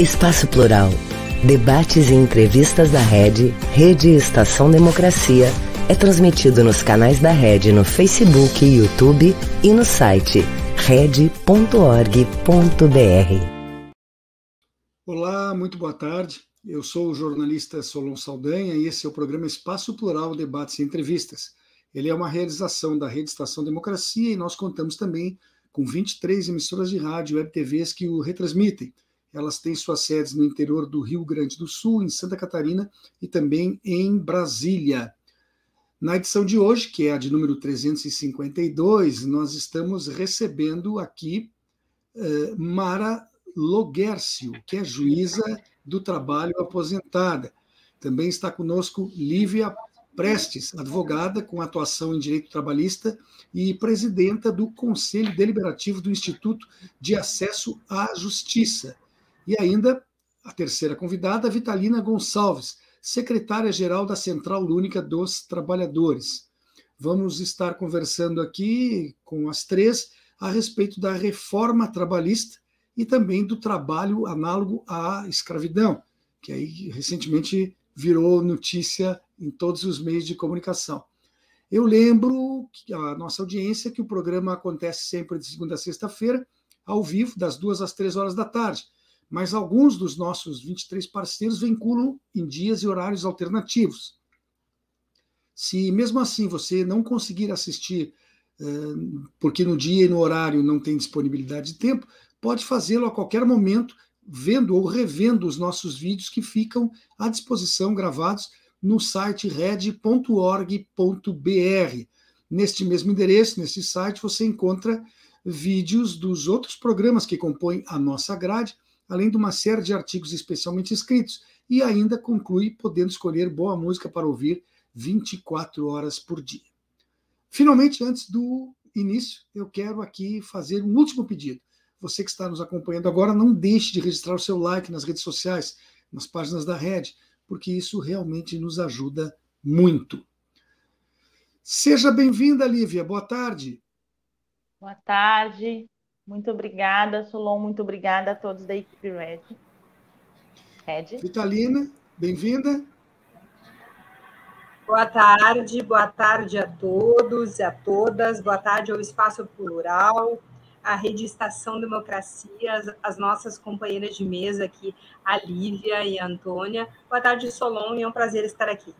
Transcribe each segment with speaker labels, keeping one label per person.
Speaker 1: Espaço Plural. Debates e entrevistas da Rede, Rede Estação Democracia, é transmitido nos canais da Rede no Facebook YouTube e no site rede.org.br.
Speaker 2: Olá, muito boa tarde. Eu sou o jornalista Solon Saldanha e esse é o programa Espaço Plural Debates e Entrevistas. Ele é uma realização da Rede Estação Democracia e nós contamos também com 23 emissoras de rádio e web TVs que o retransmitem. Elas têm suas sedes no interior do Rio Grande do Sul, em Santa Catarina e também em Brasília. Na edição de hoje, que é a de número 352, nós estamos recebendo aqui uh, Mara Loguércio, que é juíza do trabalho aposentada. Também está conosco Lívia Prestes, advogada com atuação em direito trabalhista e presidenta do Conselho Deliberativo do Instituto de Acesso à Justiça. E ainda a terceira convidada, Vitalina Gonçalves, secretária-geral da Central Única dos Trabalhadores. Vamos estar conversando aqui com as três a respeito da reforma trabalhista e também do trabalho análogo à escravidão, que aí recentemente virou notícia em todos os meios de comunicação. Eu lembro a nossa audiência que o programa acontece sempre de segunda a sexta-feira, ao vivo, das duas às três horas da tarde mas alguns dos nossos 23 parceiros vinculam em dias e horários alternativos. Se mesmo assim você não conseguir assistir, eh, porque no dia e no horário não tem disponibilidade de tempo, pode fazê-lo a qualquer momento, vendo ou revendo os nossos vídeos que ficam à disposição gravados no site red.org.br. Neste mesmo endereço, nesse site, você encontra vídeos dos outros programas que compõem a nossa grade além de uma série de artigos especialmente escritos, e ainda conclui podendo escolher boa música para ouvir 24 horas por dia. Finalmente, antes do início, eu quero aqui fazer um último pedido. Você que está nos acompanhando agora, não deixe de registrar o seu like nas redes sociais, nas páginas da rede, porque isso realmente nos ajuda muito. Seja bem-vinda, Lívia. Boa tarde.
Speaker 3: Boa tarde. Muito obrigada, Solon. Muito obrigada a todos da equipe Red.
Speaker 2: Red. Vitalina, bem-vinda.
Speaker 4: Boa tarde, boa tarde a todos e a todas. Boa tarde ao Espaço Plural, à Rede Estação Democracia, as, as nossas companheiras de mesa aqui, a Lívia e a Antônia. Boa tarde, Solon, e é um prazer estar aqui.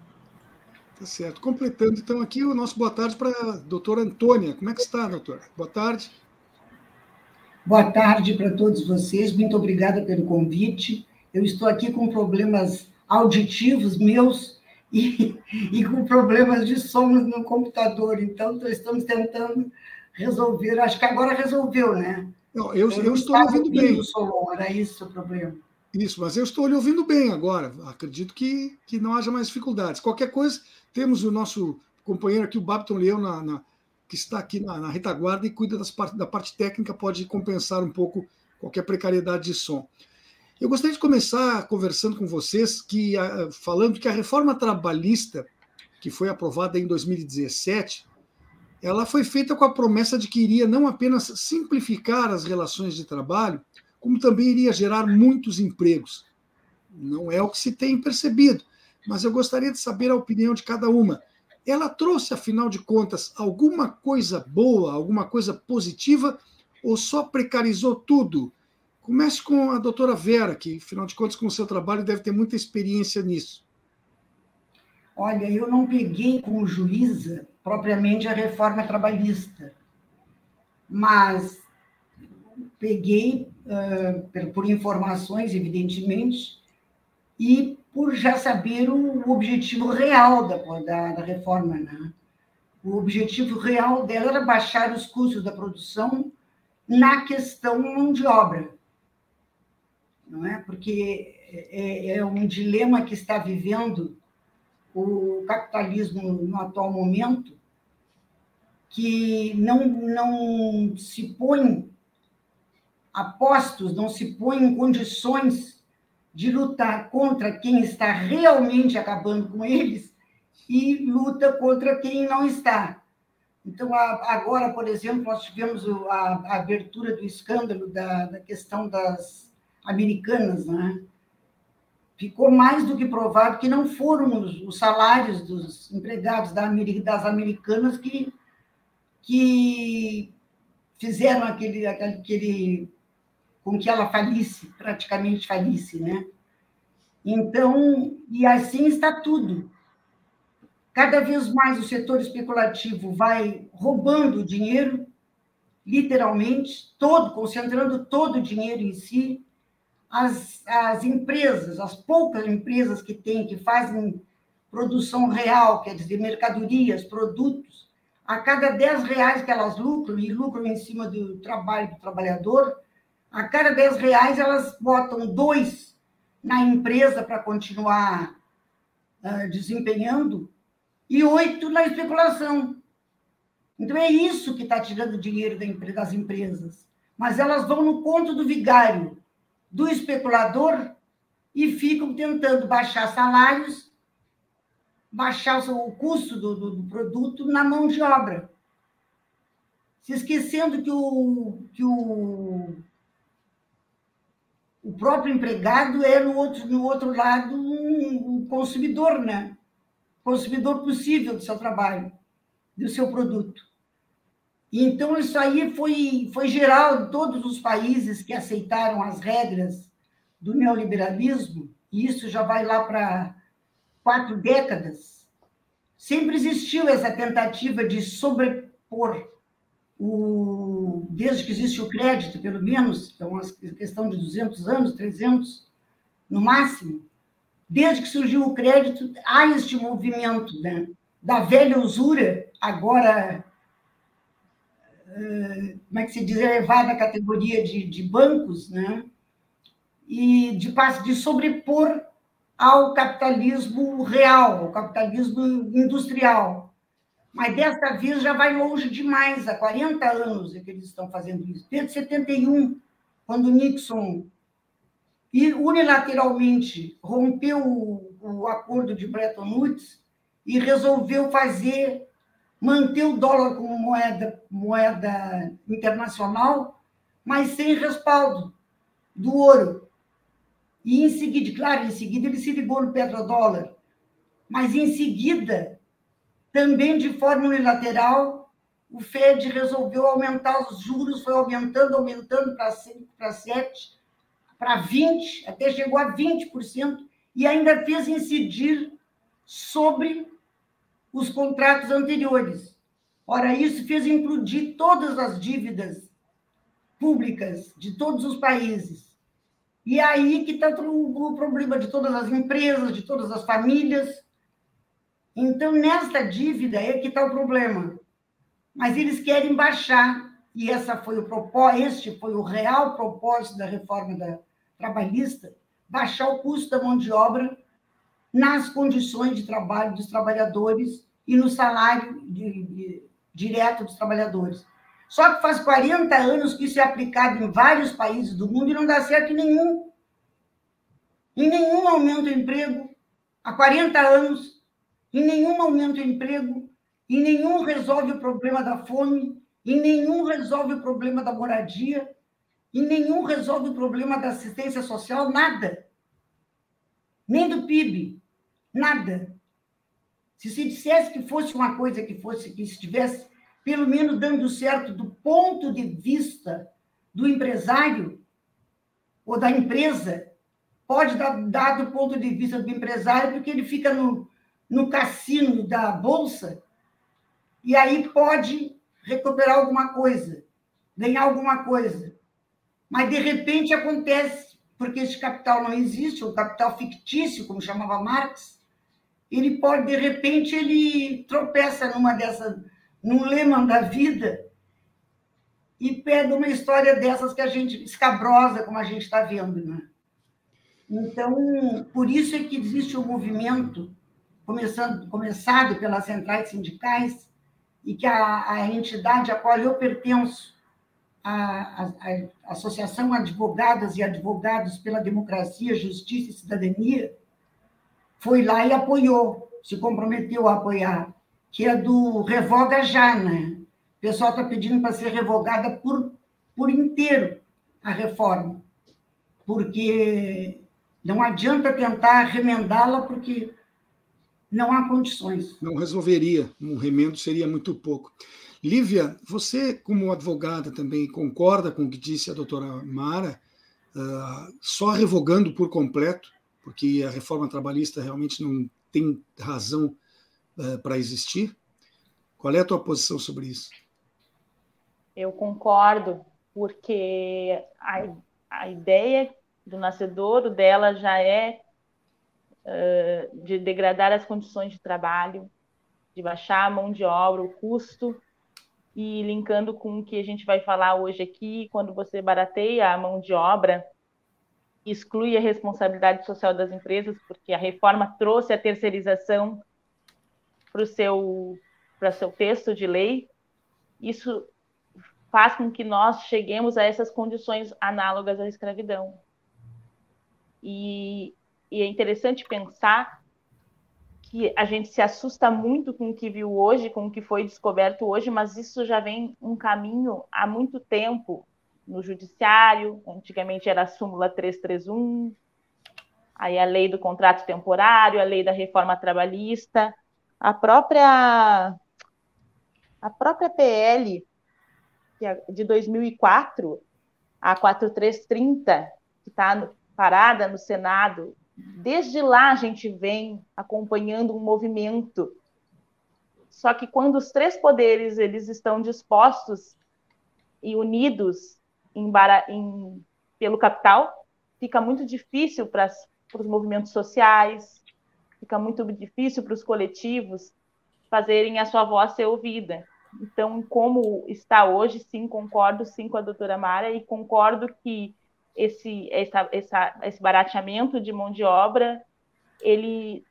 Speaker 2: Tá certo. Completando, então, aqui o nosso boa tarde para a doutora Antônia. Como é que está, doutora? Boa tarde.
Speaker 5: Boa tarde para todos vocês, muito obrigada pelo convite. Eu estou aqui com problemas auditivos meus e, e com problemas de som no computador, então estamos tentando resolver. Acho que agora resolveu, né?
Speaker 2: Não, eu, eu, eu estou ouvindo bem.
Speaker 5: Solon, era isso o problema.
Speaker 2: Isso, mas eu estou lhe ouvindo bem agora. Acredito que, que não haja mais dificuldades. Qualquer coisa, temos o nosso companheiro aqui, o Babton Leão, na, na que está aqui na, na retaguarda e cuida das part, da parte técnica, pode compensar um pouco qualquer precariedade de som. Eu gostaria de começar conversando com vocês, que falando que a reforma trabalhista, que foi aprovada em 2017, ela foi feita com a promessa de que iria não apenas simplificar as relações de trabalho, como também iria gerar muitos empregos. Não é o que se tem percebido, mas eu gostaria de saber a opinião de cada uma ela trouxe, afinal de contas, alguma coisa boa, alguma coisa positiva, ou só precarizou tudo? Comece com a doutora Vera, que, afinal de contas, com o seu trabalho deve ter muita experiência nisso.
Speaker 5: Olha, eu não peguei como juíza propriamente a reforma trabalhista, mas peguei uh, por informações, evidentemente, e por já saber o objetivo real da, da, da reforma. Né? O objetivo real dela era baixar os custos da produção na questão mão de obra. Não é? Porque é, é um dilema que está vivendo o capitalismo no atual momento, que não, não se põe a postos, não se põe em condições de lutar contra quem está realmente acabando com eles e luta contra quem não está. Então, agora, por exemplo, nós tivemos a, abertura do escândalo da, da questão das, americanas, né? ficou mais do que provado que não foram os, os salários dos empregados da, das americanas que, que fizeram aquele, aquele com que ela falisse, praticamente falisse, né? Então, e assim está tudo. Cada vez mais o setor especulativo vai roubando dinheiro, literalmente, todo, concentrando todo o dinheiro em si, as, as empresas, as poucas empresas que têm, que fazem produção real, quer dizer, mercadorias, produtos, a cada 10 reais que elas lucram, e lucram em cima do trabalho do trabalhador, a cada 10 reais elas botam dois na empresa para continuar uh, desempenhando e oito na especulação. Então é isso que está tirando dinheiro das empresas. Mas elas vão no conto do vigário do especulador e ficam tentando baixar salários, baixar o custo do, do, do produto na mão de obra. Se esquecendo que o, que o, o próprio empregado é, no outro, no outro lado, um, um consumidor, né? Consumidor possível do seu trabalho, do seu produto. Então, isso aí foi, foi geral em todos os países que aceitaram as regras do neoliberalismo, e isso já vai lá para quatro décadas. Sempre existiu essa tentativa de sobrepor, o, desde que existe o crédito, pelo menos, é uma questão de 200 anos, 300 no máximo, desde que surgiu o crédito, há este movimento né, da velha usura, agora como é que se diz, elevada à categoria de, de bancos, né? e de, de sobrepor ao capitalismo real, ao capitalismo industrial. Mas desta vez já vai longe demais, há 40 anos é que eles estão fazendo isso. Desde 71, quando Nixon unilateralmente rompeu o, o acordo de Bretton Woods e resolveu fazer manter o dólar como moeda, moeda internacional, mas sem respaldo do ouro. E em seguida, claro, em seguida ele se ligou no petrodólar, mas em seguida, também de forma unilateral, o Fed resolveu aumentar os juros, foi aumentando, aumentando para 5, para 7, para 20, até chegou a 20%, e ainda fez incidir sobre os contratos anteriores. Ora, isso fez implodir todas as dívidas públicas de todos os países. E é aí que está o problema de todas as empresas, de todas as famílias. Então, nesta dívida é que está o problema. Mas eles querem baixar, e essa foi o este foi o real propósito da reforma da trabalhista, baixar o custo da mão de obra nas condições de trabalho dos trabalhadores e no salário de, de, direto dos trabalhadores. Só que faz 40 anos que isso é aplicado em vários países do mundo e não dá certo em nenhum. Em nenhum aumento o emprego, há 40 anos, em nenhum aumento o emprego, em nenhum resolve o problema da fome, em nenhum resolve o problema da moradia, em nenhum resolve o problema da assistência social, nada. Nem do PIB. Nada. Se se dissesse que fosse uma coisa que fosse que estivesse pelo menos dando certo do ponto de vista do empresário ou da empresa, pode dar, dar do ponto de vista do empresário, porque ele fica no, no cassino da bolsa e aí pode recuperar alguma coisa, ganhar alguma coisa. Mas de repente acontece, porque esse capital não existe, o capital fictício, como chamava Marx, ele pode, de repente, ele tropeça numa dessas, num lema da vida e pega uma história dessas que a gente, escabrosa, como a gente está vendo, né? Então, por isso é que existe o um movimento, começando, começado pelas centrais sindicais, e que a, a entidade a qual eu pertenço, a, a, a Associação Advogadas e Advogados pela Democracia, Justiça e Cidadania, foi lá e apoiou, se comprometeu a apoiar, que é do revoga já, né? O pessoal está pedindo para ser revogada por, por inteiro a reforma. porque não adianta tentar remendá-la, porque não há condições.
Speaker 2: Não resolveria, um remendo seria muito pouco. Lívia, você, como advogada, também concorda com o que disse a doutora Mara, uh, só revogando por completo, porque a reforma trabalhista realmente não tem razão uh, para existir? Qual é a tua posição sobre isso?
Speaker 3: Eu concordo, porque a, a ideia do nascedouro dela já é de degradar as condições de trabalho, de baixar a mão de obra, o custo, e linkando com o que a gente vai falar hoje aqui, quando você barateia a mão de obra, exclui a responsabilidade social das empresas, porque a reforma trouxe a terceirização para o seu, seu texto de lei. Isso faz com que nós cheguemos a essas condições análogas à escravidão. E, e é interessante pensar que a gente se assusta muito com o que viu hoje, com o que foi descoberto hoje, mas isso já vem um caminho há muito tempo no judiciário. Antigamente era a súmula 331, aí a lei do contrato temporário, a lei da reforma trabalhista, a própria a própria PL é de 2004, a 4330, que está parada no Senado, desde lá a gente vem acompanhando um movimento. Só que quando os três poderes eles estão dispostos e unidos em, em, pelo capital, fica muito difícil para os movimentos sociais, fica muito difícil para os coletivos fazerem a sua voz ser ouvida. Então, como está hoje, sim, concordo sim com a doutora Mara e concordo que esse, essa, essa, esse barateamento de mão de obra, ele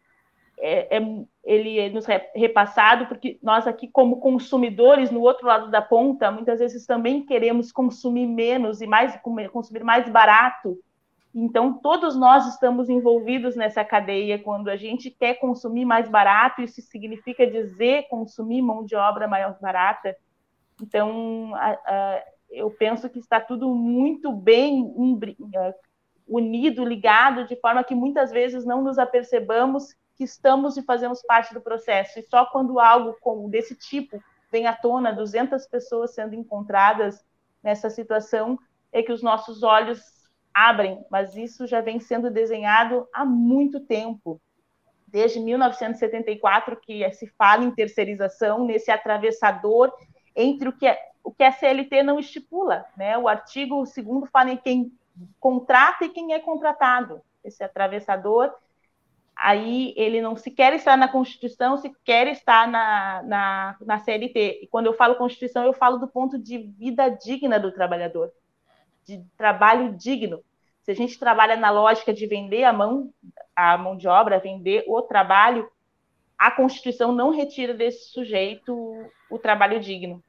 Speaker 3: é, é, ele é nos repassado, porque nós aqui, como consumidores, no outro lado da ponta, muitas vezes também queremos consumir menos e mais consumir mais barato, então, todos nós estamos envolvidos nessa cadeia. Quando a gente quer consumir mais barato, isso significa dizer consumir mão de obra mais barata. Então, a, a, eu penso que está tudo muito bem unido, ligado, de forma que muitas vezes não nos apercebamos que estamos e fazemos parte do processo. E só quando algo como desse tipo vem à tona, 200 pessoas sendo encontradas nessa situação, é que os nossos olhos abrem, mas isso já vem sendo desenhado há muito tempo. Desde 1974 que se fala em terceirização, nesse atravessador entre o que, é, o que a CLT não estipula. Né? O artigo 2 fala em quem contrata e quem é contratado. Esse atravessador, aí ele não sequer está na Constituição, sequer está na, na, na CLT. E quando eu falo Constituição, eu falo do ponto de vida digna do trabalhador de trabalho digno. Se a gente trabalha na lógica de vender a mão, a mão de obra, vender o trabalho, a Constituição não retira desse sujeito o trabalho digno.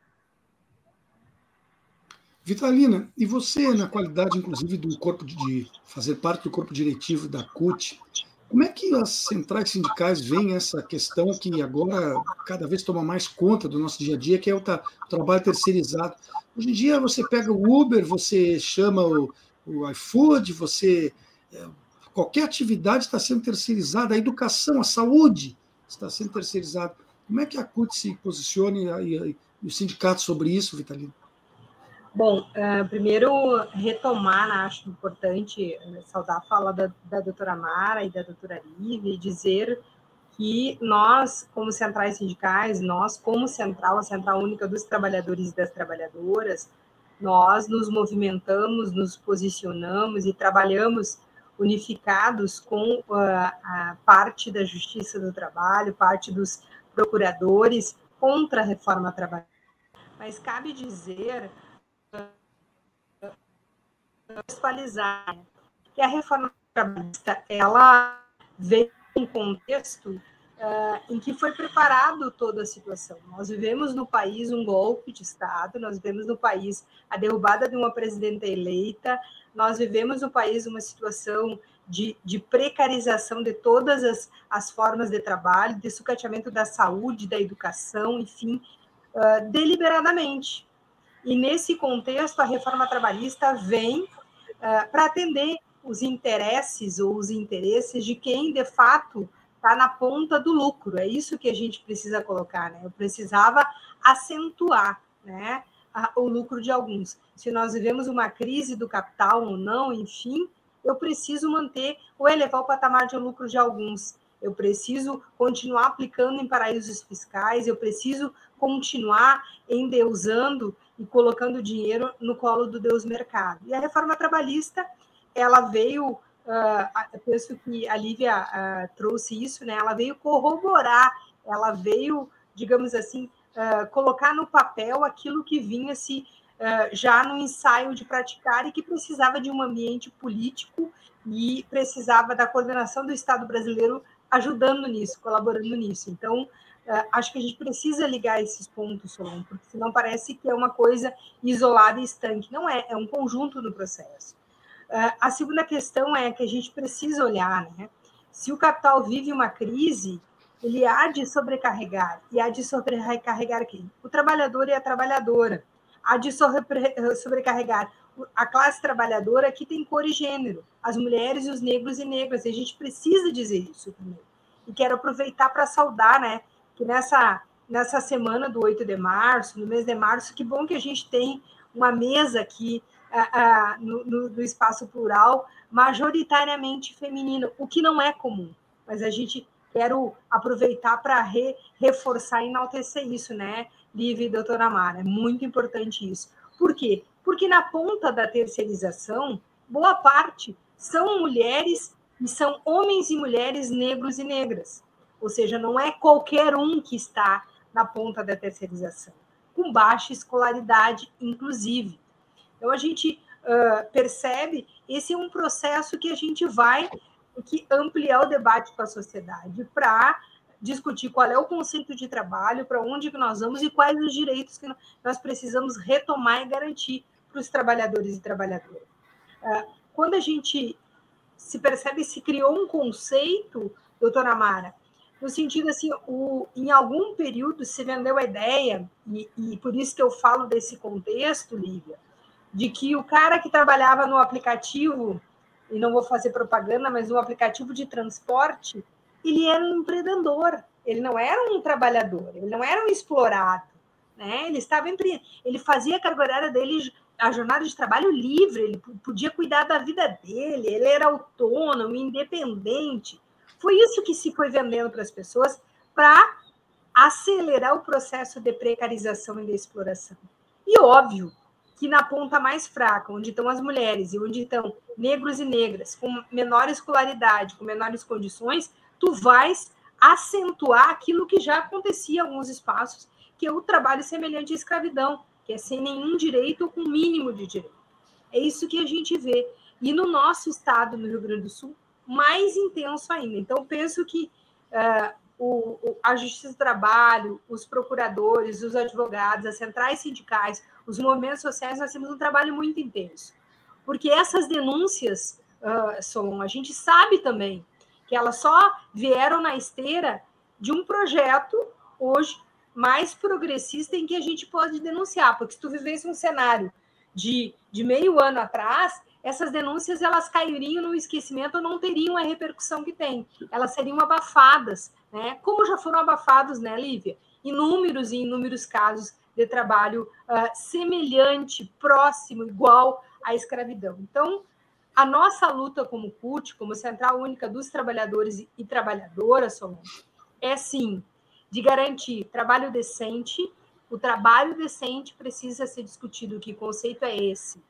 Speaker 2: Vitalina, e você, na qualidade, inclusive, do corpo de fazer parte do corpo diretivo da CUT, como é que as centrais sindicais veem essa questão que agora cada vez toma mais conta do nosso dia a dia, que é o, o trabalho terceirizado? Hoje em dia você pega o Uber, você chama o, o iFood, você é, qualquer atividade está sendo terceirizada, a educação, a saúde está sendo terceirizada. Como é que a CUT se posiciona e, e, e o sindicato sobre isso, Vitalino?
Speaker 4: Bom, uh, primeiro retomar, né, acho importante uh, saudar a fala da, da doutora Mara e da doutora Live e dizer que nós, como centrais sindicais, nós, como central, a Central Única dos Trabalhadores e das Trabalhadoras, nós nos movimentamos, nos posicionamos e trabalhamos unificados com uh, a parte da Justiça do Trabalho, parte dos procuradores contra a reforma trabalhista. Mas cabe dizer contextualizar que a reforma trabalhista ela veio em contexto uh, em que foi preparado toda a situação. Nós vivemos no país um golpe de Estado, nós vivemos no país a derrubada de uma presidenta eleita, nós vivemos no país uma situação de, de precarização de todas as, as formas de trabalho, de sucateamento da saúde, da educação, enfim, uh, deliberadamente. E nesse contexto, a reforma trabalhista vem uh, para atender os interesses ou os interesses de quem de fato está na ponta do lucro. É isso que a gente precisa colocar, né? Eu precisava acentuar, né, o lucro de alguns. Se nós vivemos uma crise do capital ou não, enfim, eu preciso manter ou elevar o patamar de lucro de alguns. Eu preciso continuar aplicando em paraísos fiscais, eu preciso continuar endeusando e colocando dinheiro no colo do Deus mercado. E a reforma trabalhista, ela veio uh, penso que a Lívia uh, trouxe isso, né? Ela veio corroborar, ela veio, digamos assim, uh, colocar no papel aquilo que vinha se já no ensaio de praticar e que precisava de um ambiente político e precisava da coordenação do Estado brasileiro ajudando nisso, colaborando nisso. Então, acho que a gente precisa ligar esses pontos, Solon, porque senão parece que é uma coisa isolada e estanque. Não é, é um conjunto do processo. Ah, a segunda questão é que a gente precisa olhar, né? Se o capital vive uma crise, ele há de sobrecarregar. E há de sobrecarregar quem? O trabalhador e a trabalhadora. Há de sobrecarregar a classe trabalhadora que tem cor e gênero, as mulheres e os negros e negras. E a gente precisa dizer isso também. E quero aproveitar para saudar, né? Que nessa, nessa semana do 8 de março, no mês de março, que bom que a gente tem uma mesa aqui no, no, no espaço plural, majoritariamente feminino, o que não é comum, mas a gente quero aproveitar para re, reforçar e enaltecer isso, né, Liv e doutora Mara? É muito importante isso. Por quê? Porque na ponta da terceirização, boa parte são mulheres e são homens e mulheres negros e negras. Ou seja, não é qualquer um que está na ponta da terceirização, com baixa escolaridade, inclusive. Então, a gente uh, percebe, esse é um processo que a gente vai que ampliar o debate com a sociedade para discutir qual é o conceito de trabalho, para onde que nós vamos e quais os direitos que nós precisamos retomar e garantir para os trabalhadores e trabalhadoras. Quando a gente se percebe, se criou um conceito, doutora Mara, no sentido assim, o, em algum período se vendeu a ideia, e, e por isso que eu falo desse contexto, Lívia, de que o cara que trabalhava no aplicativo, e não vou fazer propaganda, mas no aplicativo de transporte, ele era um empreendedor, ele não era um trabalhador, ele não era um explorado, né? Ele estava empre... ele fazia a carga horária dele, a jornada de trabalho livre, ele podia cuidar da vida dele, ele era autônomo, independente. Foi isso que se foi vendendo para as pessoas para acelerar o processo de precarização e de exploração. E óbvio, que na ponta mais fraca, onde estão as mulheres e onde estão negros e negras, com menor escolaridade, com menores condições, tu vais acentuar aquilo que já acontecia em alguns espaços, que é o trabalho semelhante à escravidão, que é sem nenhum direito ou com mínimo de direito. É isso que a gente vê. E no nosso estado, no Rio Grande do Sul, mais intenso ainda. Então, penso que uh, o, o, a Justiça do Trabalho, os procuradores, os advogados, as centrais sindicais, os movimentos sociais, nós temos um trabalho muito intenso. Porque essas denúncias, uh, Solon, a gente sabe também que elas só vieram na esteira de um projeto hoje mais progressista em que a gente pode denunciar, porque se tu vivesse um cenário de, de meio ano atrás, essas denúncias elas cairiam no esquecimento ou não teriam a repercussão que tem. Elas seriam abafadas, né? Como já foram abafados, né, Lívia? Inúmeros e inúmeros casos de trabalho uh, semelhante, próximo, igual à escravidão. Então, a nossa luta como CUT, como Central Única dos Trabalhadores e Trabalhadoras, Solange, é sim de garantir trabalho decente. O trabalho decente precisa ser discutido. Que conceito é esse?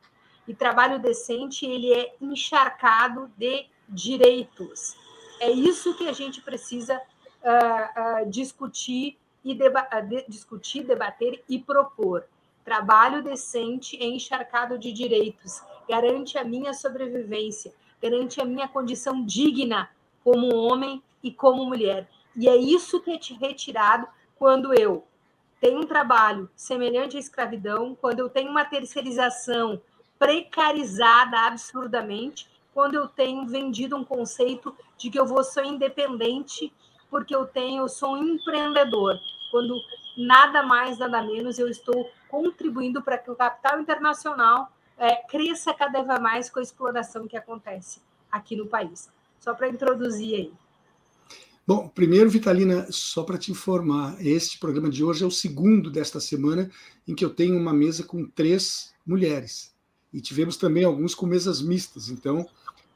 Speaker 4: E trabalho decente ele é encharcado de direitos. É isso que a gente precisa uh, uh, discutir e deba de discutir, debater e propor. Trabalho decente é encharcado de direitos, garante a minha sobrevivência, garante a minha condição digna como homem e como mulher. E é isso que é retirado quando eu tenho um trabalho semelhante à escravidão, quando eu tenho uma terceirização precarizada absurdamente, quando eu tenho vendido um conceito de que eu vou ser independente porque eu tenho, eu sou um empreendedor, quando nada mais, nada menos eu estou contribuindo para que o capital internacional é, cresça cada vez mais com a exploração que acontece aqui no país. Só para introduzir aí.
Speaker 2: Bom, primeiro, Vitalina, só para te informar, este programa de hoje é o segundo desta semana em que eu tenho uma mesa com três mulheres. E tivemos também alguns com mesas mistas. Então,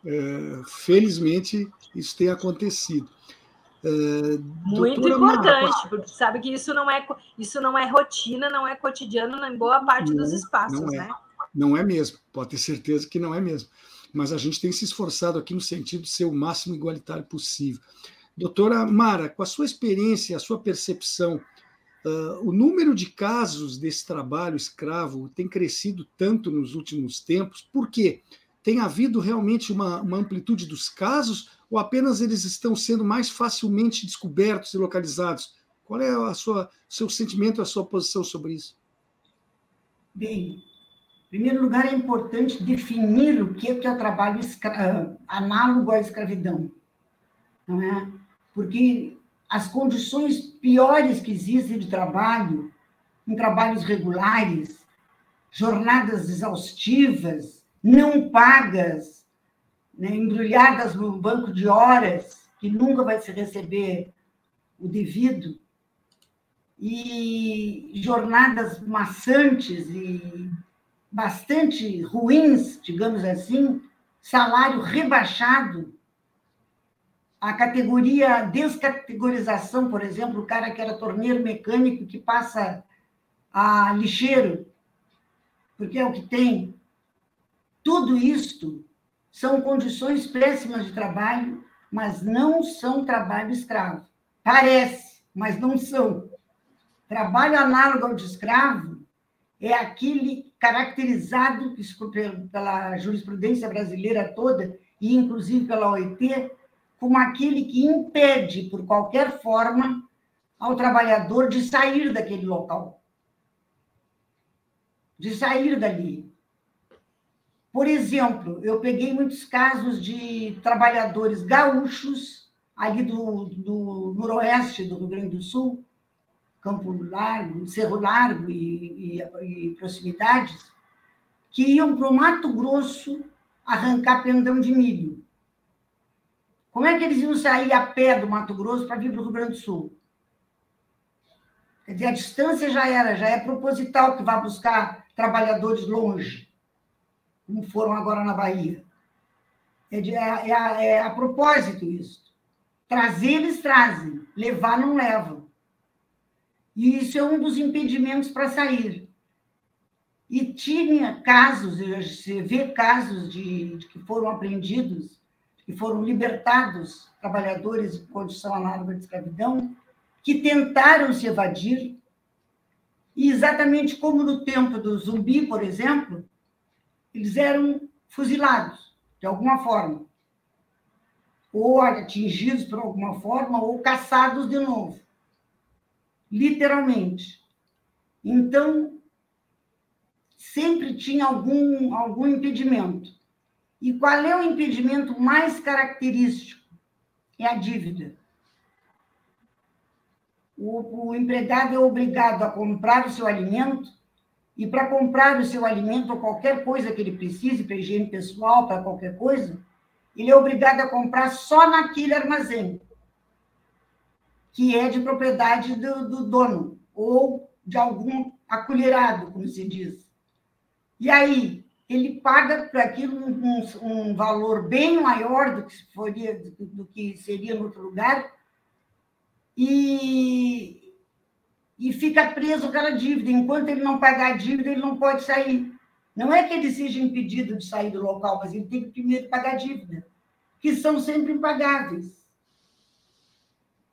Speaker 2: é, felizmente, isso tem acontecido.
Speaker 4: É, Muito importante, Mara, porque sabe que isso não é isso não é rotina, não é cotidiano em boa parte não, dos espaços,
Speaker 2: não
Speaker 4: é. né?
Speaker 2: Não é mesmo, pode ter certeza que não é mesmo. Mas a gente tem se esforçado aqui no sentido de ser o máximo igualitário possível. Doutora Mara, com a sua experiência, a sua percepção, uh, o número de casos desse trabalho escravo tem crescido tanto nos últimos tempos, por quê? Tem havido realmente uma, uma amplitude dos casos ou apenas eles estão sendo mais facilmente descobertos e localizados? Qual é a sua seu sentimento, a sua posição sobre isso?
Speaker 5: Bem, em primeiro lugar, é importante definir o que é, o trabalho escra... análogo à escravidão, não é? Porque as condições piores que existem de trabalho, em trabalhos regulares, jornadas exaustivas, não pagas, né, embrulhadas no banco de horas, que nunca vai se receber o devido, e jornadas maçantes e bastante ruins, digamos assim, salário rebaixado, a categoria descategorização, por exemplo, o cara que era torneiro mecânico que passa a lixeiro, porque é o que tem, tudo isto são condições péssimas de trabalho, mas não são trabalho escravo. Parece, mas não são. Trabalho análogo ao de escravo é aquele caracterizado pela jurisprudência brasileira toda, e inclusive pela OIT, como aquele que impede, por qualquer forma, ao trabalhador de sair daquele local, de sair dali. Por exemplo, eu peguei muitos casos de trabalhadores gaúchos, ali do, do noroeste do Rio Grande do Sul, Campo Largo, Cerro Largo e, e, e proximidades, que iam para o Mato Grosso arrancar pendão de milho. Como é que eles iam sair a pé do Mato Grosso para vir para o Rio Grande do Sul? Quer dizer, a distância já era, já é proposital que vá buscar trabalhadores longe como foram agora na Bahia. É, de, é, é, é a propósito isso. Trazer, eles trazem, levar, não levam. E isso é um dos impedimentos para sair. E tinha casos, você vê casos de, de que foram apreendidos, que foram libertados, trabalhadores em condição análoga de escravidão, que tentaram se evadir, e exatamente como no tempo do zumbi, por exemplo, eles eram fuzilados, de alguma forma. Ou atingidos por alguma forma, ou caçados de novo. Literalmente. Então, sempre tinha algum, algum impedimento. E qual é o impedimento mais característico? É a dívida. O, o empregado é obrigado a comprar o seu alimento e para comprar o seu alimento ou qualquer coisa que ele precise, para higiene pessoal, para qualquer coisa, ele é obrigado a comprar só naquele armazém, que é de propriedade do, do dono, ou de algum acolherado, como se diz. E aí, ele paga para aquilo um, um, valor bem maior do que, seria, do que seria no outro lugar, e, e fica preso aquela dívida. Enquanto ele não pagar a dívida, ele não pode sair. Não é que ele seja impedido de sair do local, mas ele tem que primeiro pagar a dívida, que são sempre impagáveis.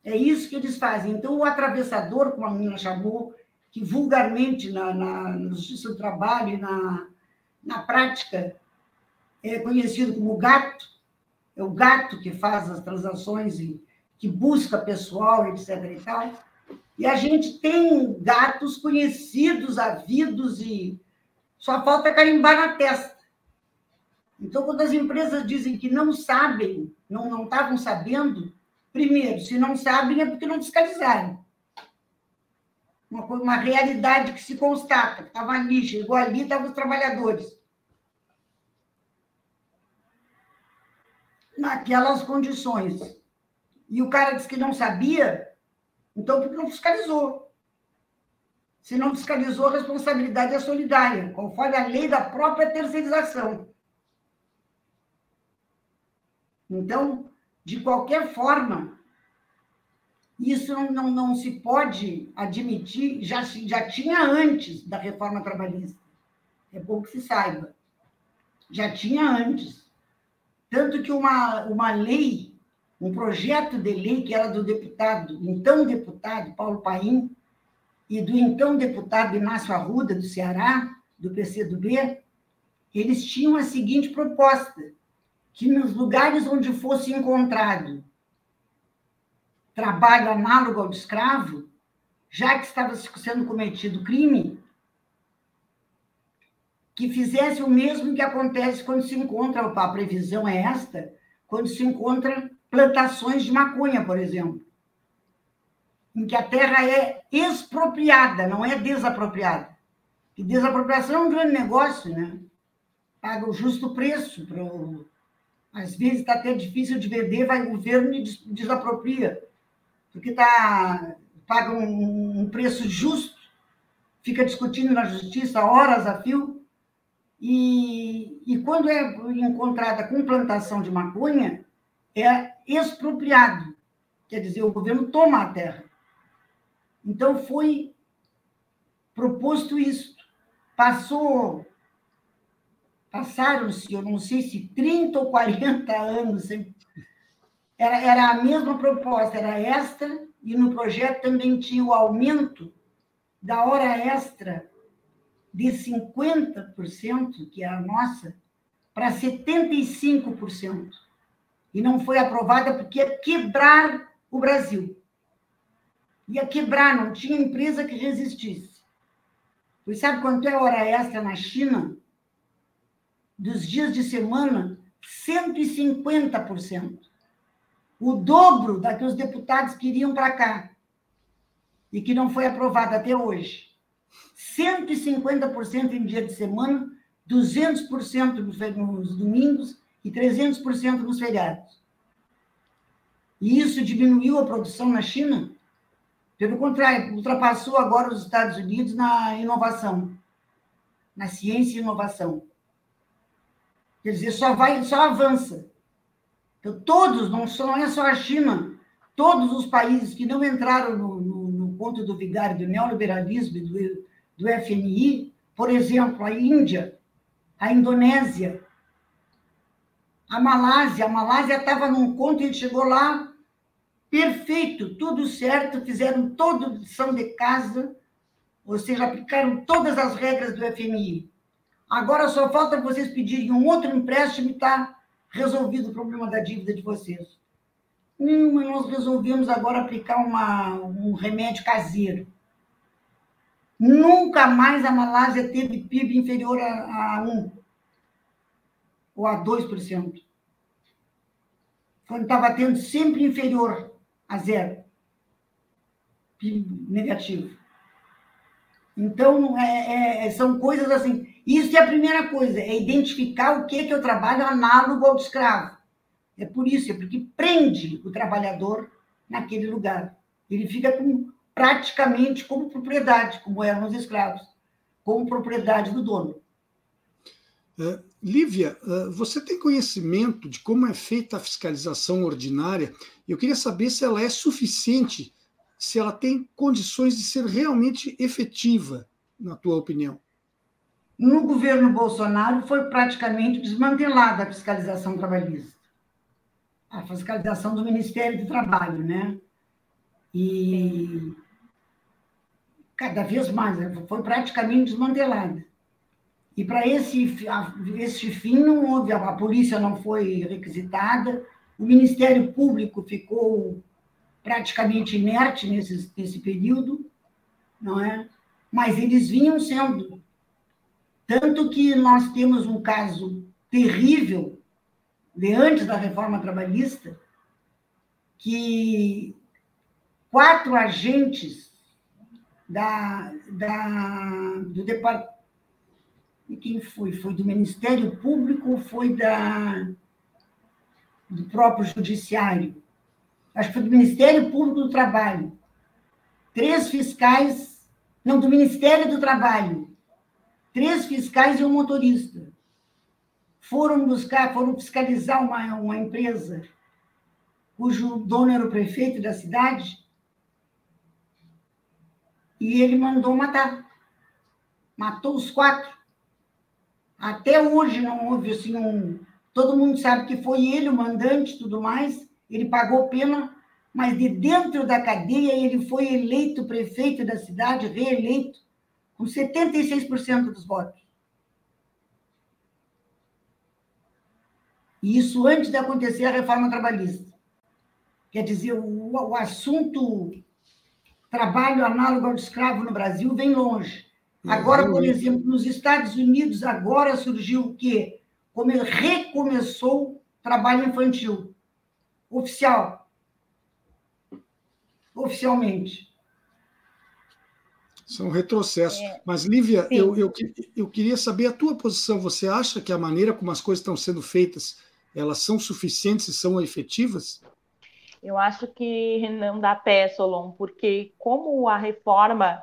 Speaker 5: É isso que eles fazem. Então, o atravessador, como a menina chamou, que vulgarmente na, na, no Justiça do Trabalho e na, na prática é conhecido como gato, é o gato que faz as transações e que busca pessoal, etc. E tal e a gente tem gatos conhecidos, havidos, e só falta carimbar na testa. Então, quando as empresas dizem que não sabem, não, não estavam sabendo, primeiro, se não sabem é porque não fiscalizaram uma, uma realidade que se constata, que estava ali, chegou ali, estavam os trabalhadores. Naquelas condições. E o cara disse que não sabia, então porque não fiscalizou. Se não fiscalizou, a responsabilidade é solidária, conforme a lei da própria terceirização. Então, de qualquer forma, isso não, não, não se pode admitir, já, já tinha antes da reforma trabalhista. É bom que se saiba. Já tinha antes. Tanto que uma, uma lei, um projeto de lei que era do deputado, então deputado Paulo Paim, e do então deputado Inácio Arruda, do Ceará, do PCdoB, eles tinham a seguinte proposta, que nos lugares onde fosse encontrado trabalho análogo ao de escravo, já que estava sendo cometido crime, que fizesse o mesmo que acontece quando se encontra, a previsão é esta, quando se encontra plantações de maconha, por exemplo em que a terra é expropriada, não é desapropriada. E desapropriação é um grande negócio, né? Paga o justo preço. Pro... Às vezes está até difícil de vender, vai o governo e desapropria. Porque tá, paga um, um preço justo, fica discutindo na justiça horas a fio. E, e quando é encontrada com plantação de maconha, é expropriado. Quer dizer, o governo toma a terra. Então, foi proposto isso. Passou, passaram-se, eu não sei se 30 ou 40 anos, era, era a mesma proposta, era esta, e no projeto também tinha o aumento da hora extra de 50%, que é a nossa, para 75%. E não foi aprovada porque ia quebrar o Brasil ia quebrar, não tinha empresa que resistisse. Pois sabe quanto é hora extra na China? Dos dias de semana, 150%. O dobro da que os deputados queriam para cá. E que não foi aprovado até hoje. 150% em dia de semana, 200% nos domingos e 300% nos feriados. E isso diminuiu a produção na China pelo contrário, ultrapassou agora os Estados Unidos na inovação, na ciência e inovação. Quer dizer, só vai, só avança. Então, todos, não, só, não é só a China, todos os países que não entraram no, no, no ponto do vigário do neoliberalismo e do, do FMI, por exemplo, a Índia, a Indonésia, a Malásia, a Malásia estava num ponto e chegou lá perfeito, tudo certo, fizeram toda lição de casa, ou seja, aplicaram todas as regras do FMI. Agora só falta vocês pedirem um outro empréstimo e está resolvido o problema da dívida de vocês. Não, mas nós resolvemos agora aplicar uma, um remédio caseiro. Nunca mais a Malásia teve PIB inferior a, a 1 ou a 2%. Quando estava tendo sempre inferior a zero. PIB negativo. Então, é, é, são coisas assim. Isso é a primeira coisa, é identificar o que é que trabalho análogo ao escravo. É por isso, é porque prende o trabalhador naquele lugar. Ele fica com, praticamente como propriedade, como eram os escravos, como propriedade do dono.
Speaker 2: É, Lívia, é, você tem conhecimento de como é feita a fiscalização ordinária? Eu queria saber se ela é suficiente, se ela tem condições de ser realmente efetiva, na tua opinião.
Speaker 5: No governo Bolsonaro foi praticamente desmantelada a fiscalização trabalhista. A fiscalização do Ministério do Trabalho, né? E cada vez mais, né? foi praticamente desmantelada. E para esse, esse fim não houve, a polícia não foi requisitada, o Ministério Público ficou praticamente inerte nesse, nesse período, não é? Mas eles vinham sendo. Tanto que nós temos um caso terrível de antes da reforma trabalhista, que quatro agentes da, da, do departamento e quem foi? Foi do Ministério Público, foi da. do próprio Judiciário, acho que foi do Ministério Público do Trabalho, três fiscais, não, do Ministério do Trabalho, três fiscais e um motorista. Foram buscar, foram fiscalizar uma, uma empresa cujo dono era o prefeito da cidade, e ele mandou matar. Matou os quatro. Até hoje não houve assim um. Todo mundo sabe que foi ele o mandante tudo mais. Ele pagou pena, mas de dentro da cadeia ele foi eleito prefeito da cidade, reeleito, com 76% dos votos. E isso antes de acontecer a reforma trabalhista. Quer dizer, o, o assunto trabalho análogo ao de escravo no Brasil vem longe. Agora, por exemplo, nos Estados Unidos, agora surgiu o quê? Como ele recomeçou trabalho infantil. Oficial. Oficialmente.
Speaker 2: São retrocessos. É. Mas, Lívia, eu, eu, eu queria saber a tua posição. Você acha que a maneira como as coisas estão sendo feitas, elas são suficientes e são efetivas?
Speaker 3: Eu acho que não dá pé, Solon, porque como a reforma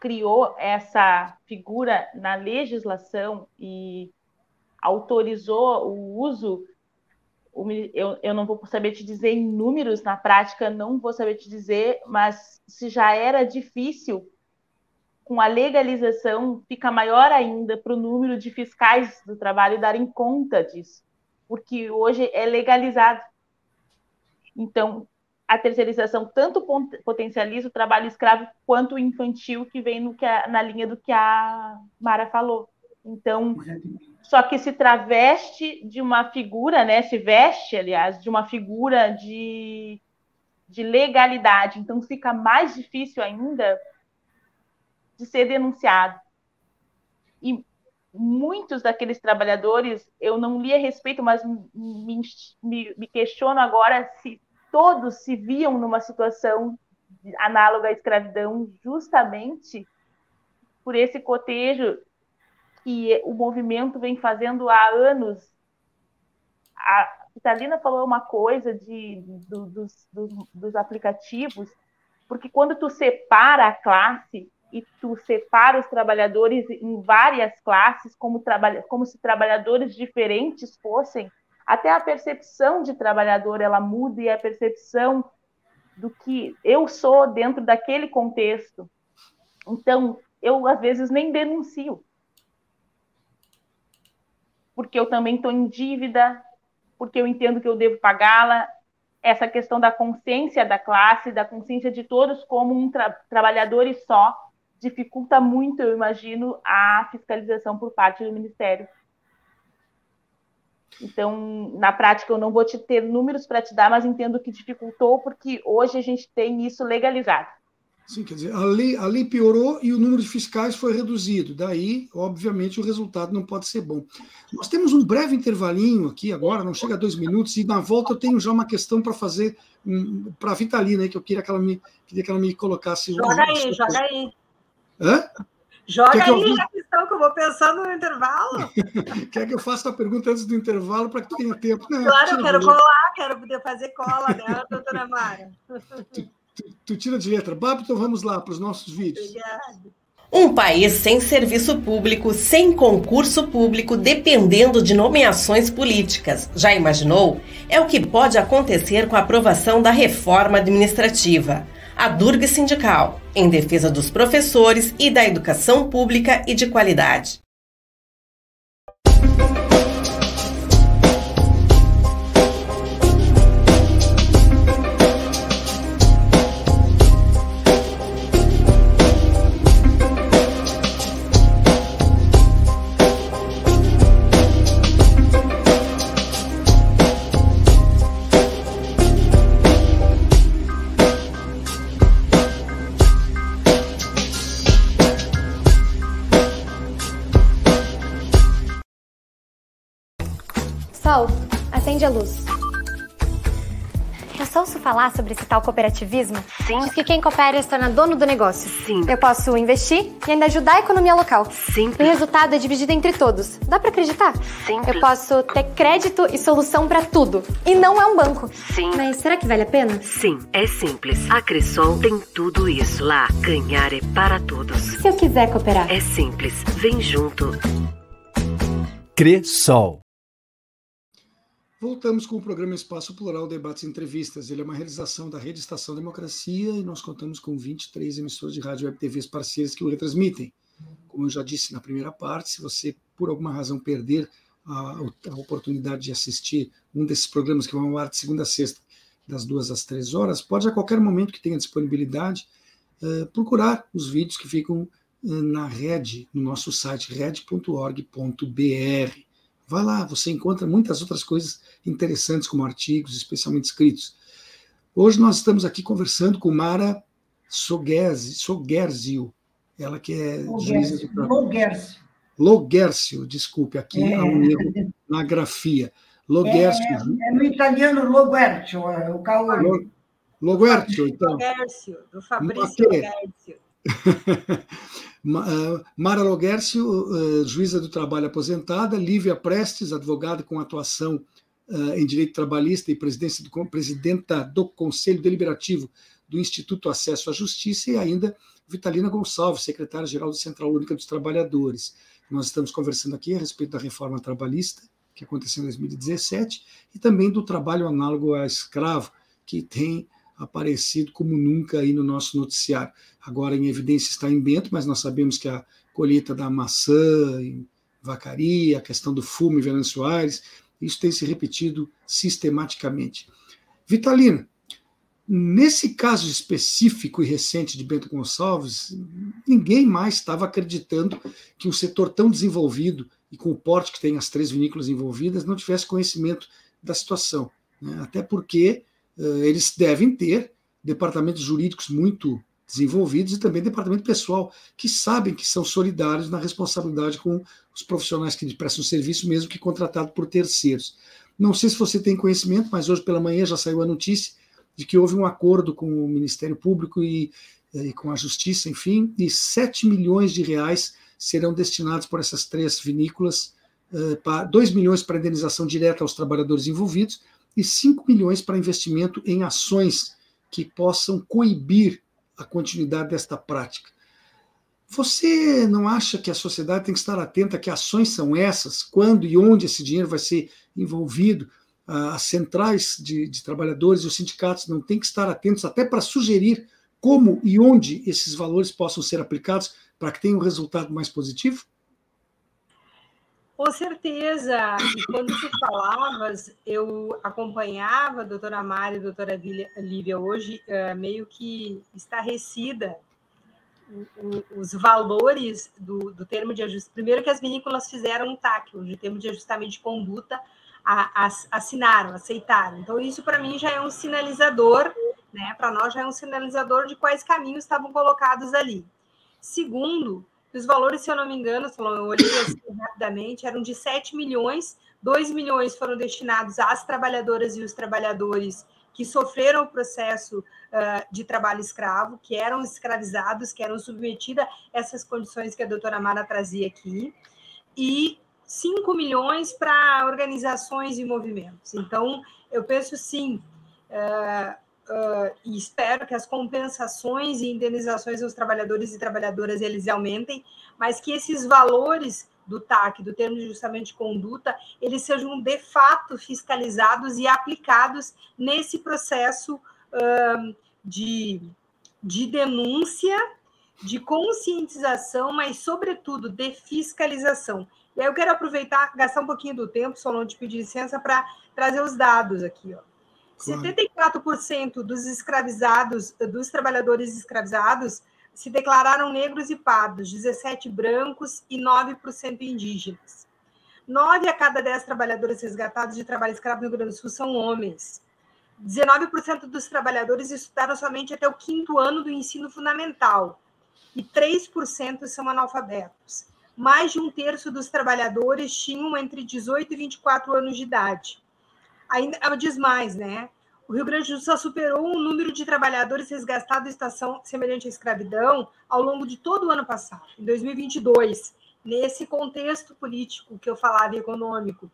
Speaker 3: criou essa figura na legislação e autorizou o uso, eu, eu não vou saber te dizer em números, na prática não vou saber te dizer, mas se já era difícil, com a legalização fica maior ainda para o número de fiscais do trabalho darem conta disso, porque hoje é legalizado. Então, a terceirização tanto potencializa o trabalho escravo quanto o infantil, que vem no que a, na linha do que a Mara falou. Então, só que se traveste de uma figura, né, se veste, aliás, de uma figura de, de legalidade. Então, fica mais difícil ainda de ser denunciado. E muitos daqueles trabalhadores, eu não li a respeito, mas me, me, me questiono agora se todos se viam numa situação análoga à escravidão, justamente por esse cotejo que o movimento vem fazendo há anos. A Vitalina falou uma coisa de, do, dos, dos, dos aplicativos, porque quando tu separa a classe, e tu separa os trabalhadores em várias classes, como, como se trabalhadores diferentes fossem, até a percepção de trabalhador ela muda e a percepção do que eu sou dentro daquele contexto. Então, eu às vezes nem denuncio. Porque eu também estou em dívida, porque eu entendo que eu devo pagá-la. Essa questão da consciência da classe, da consciência de todos como um tra trabalhadores só, dificulta muito, eu imagino, a fiscalização por parte do Ministério. Então, na prática, eu não vou te ter números para te dar, mas entendo que dificultou, porque hoje a gente tem isso legalizado.
Speaker 2: Sim, quer dizer, a lei, a lei piorou e o número de fiscais foi reduzido. Daí, obviamente, o resultado não pode ser bom. Nós temos um breve intervalinho aqui agora, não chega a dois minutos, e na volta eu tenho já uma questão para fazer um, para a Vitalina, que eu queria que ela me, queria que ela me colocasse.
Speaker 4: Joga aí, joga aí.
Speaker 2: Hã?
Speaker 4: Joga Quer aí a questão que eu vou pensando no intervalo.
Speaker 2: Quer que eu faça a pergunta antes do intervalo para que tu tenha tempo?
Speaker 4: Não, claro, eu quero colar, quero poder fazer cola, né, doutora Mara?
Speaker 2: Tu, tu, tu tira de letra. Bab, então vamos lá para os nossos vídeos. Obrigada.
Speaker 1: Um país sem serviço público, sem concurso público, dependendo de nomeações políticas. Já imaginou? É o que pode acontecer com a aprovação da reforma administrativa a Durga Sindical, em defesa dos professores e da educação pública e de qualidade.
Speaker 6: Luz. Eu posso ouço falar sobre esse tal cooperativismo?
Speaker 7: Sim.
Speaker 6: Diz que quem coopera se torna dono do negócio.
Speaker 7: Sim.
Speaker 6: Eu posso investir e ainda ajudar a economia local. E o resultado é dividido entre todos. Dá para acreditar?
Speaker 7: Simples.
Speaker 6: Eu posso ter crédito e solução para tudo. E não é um banco.
Speaker 7: Sim.
Speaker 6: Mas será que vale a pena?
Speaker 7: Sim, é simples. A Cressol tem tudo isso. Lá, ganhar é para todos.
Speaker 6: Se eu quiser cooperar?
Speaker 7: É simples. Vem junto.
Speaker 8: Cressol.
Speaker 2: Voltamos com o programa Espaço Plural Debates e Entrevistas. Ele é uma realização da Rede Estação Democracia e nós contamos com 23 emissoras de rádio web TVs parceiras que o retransmitem. Como eu já disse na primeira parte, se você, por alguma razão, perder a, a oportunidade de assistir um desses programas que vão ao ar de segunda a sexta, das duas às três horas, pode a qualquer momento que tenha disponibilidade uh, procurar os vídeos que ficam uh, na rede, no nosso site red.org.br. Vai lá, você encontra muitas outras coisas interessantes, como artigos, especialmente escritos. Hoje nós estamos aqui conversando com Mara Sogerzio, ela que é juíza de
Speaker 5: Logercio.
Speaker 2: Logercio, desculpe, aqui é. há um erro na grafia. Logercio.
Speaker 5: É, é no italiano Logercio, o caolho.
Speaker 2: Logercio, então.
Speaker 4: Logercio, do Fabrício Logercio.
Speaker 2: Mara Logercio, juíza do trabalho aposentada, Lívia Prestes, advogada com atuação em direito trabalhista e do, presidenta do Conselho Deliberativo do Instituto Acesso à Justiça, e ainda Vitalina Gonçalves, secretária-geral do Central Única dos Trabalhadores. Nós estamos conversando aqui a respeito da reforma trabalhista, que aconteceu em 2017, e também do trabalho análogo a escravo, que tem aparecido como nunca aí no nosso noticiário. Agora em evidência está em Bento, mas nós sabemos que a colheita da maçã em Vacaria, a questão do fumo em Venâncio Soares, isso tem se repetido sistematicamente. Vitalina, nesse caso específico e recente de Bento Gonçalves, ninguém mais estava acreditando que um setor tão desenvolvido e com o porte que tem as três vinícolas envolvidas não tivesse conhecimento da situação. Né? Até porque uh, eles devem ter departamentos jurídicos muito desenvolvidos e também departamento pessoal que sabem que são solidários na responsabilidade com os profissionais que prestam serviço, mesmo que contratado por terceiros. Não sei se você tem conhecimento, mas hoje pela manhã já saiu a notícia de que houve um acordo com o Ministério Público e, e com a Justiça, enfim, e 7 milhões de reais serão destinados por essas três vinícolas, uh, para 2 milhões para indenização direta aos trabalhadores envolvidos e 5 milhões para investimento em ações que possam coibir a continuidade desta prática. Você não acha que a sociedade tem que estar atenta a que ações são essas, quando e onde esse dinheiro vai ser envolvido? As centrais de, de trabalhadores e os sindicatos não têm que estar atentos até para sugerir como e onde esses valores possam ser aplicados para que tenha um resultado mais positivo?
Speaker 4: Com certeza. Quando tu falavas, eu acompanhava a doutora Mari e a doutora Lívia hoje, uh, meio que estarrecida os valores do, do termo de ajustamento. Primeiro que as vinícolas fizeram um TAC, o termo de ajustamento de conduta, a, a, assinaram, aceitaram. Então, isso para mim já é um sinalizador, né? Para nós já é um sinalizador de quais caminhos estavam colocados ali. Segundo, os valores, se eu não me engano, eu olhei assim rapidamente, eram de 7 milhões, 2 milhões foram destinados às trabalhadoras e os trabalhadores que sofreram o processo uh, de trabalho escravo, que eram escravizados, que eram submetidos a essas condições que a doutora Mara trazia aqui, e 5 milhões para organizações e movimentos. Então, eu penso sim, uh, uh, e espero que as compensações e indenizações aos trabalhadores e trabalhadoras eles aumentem, mas que esses valores do TAC, do termo de ajustamento de conduta, eles sejam de fato fiscalizados e aplicados nesse processo uh, de, de denúncia, de conscientização, mas, sobretudo, de fiscalização. E aí eu quero aproveitar, gastar um pouquinho do tempo, não te pedir licença, para trazer os dados aqui. Ó. 74% dos escravizados, dos trabalhadores escravizados, se declararam negros e pardos, 17 brancos e 9% indígenas. 9 a cada 10 trabalhadores resgatados de trabalho escravo no Rio Grande do Sul são homens. 19% dos trabalhadores estudaram somente até o quinto ano do ensino fundamental e 3% são analfabetos. Mais de um terço dos trabalhadores tinham entre 18 e 24 anos de idade ainda diz mais, né? o Rio Grande do Sul superou o número de trabalhadores resgatados em estação semelhante à escravidão ao longo de todo o ano passado, em 2022, nesse contexto político que eu falava econômico.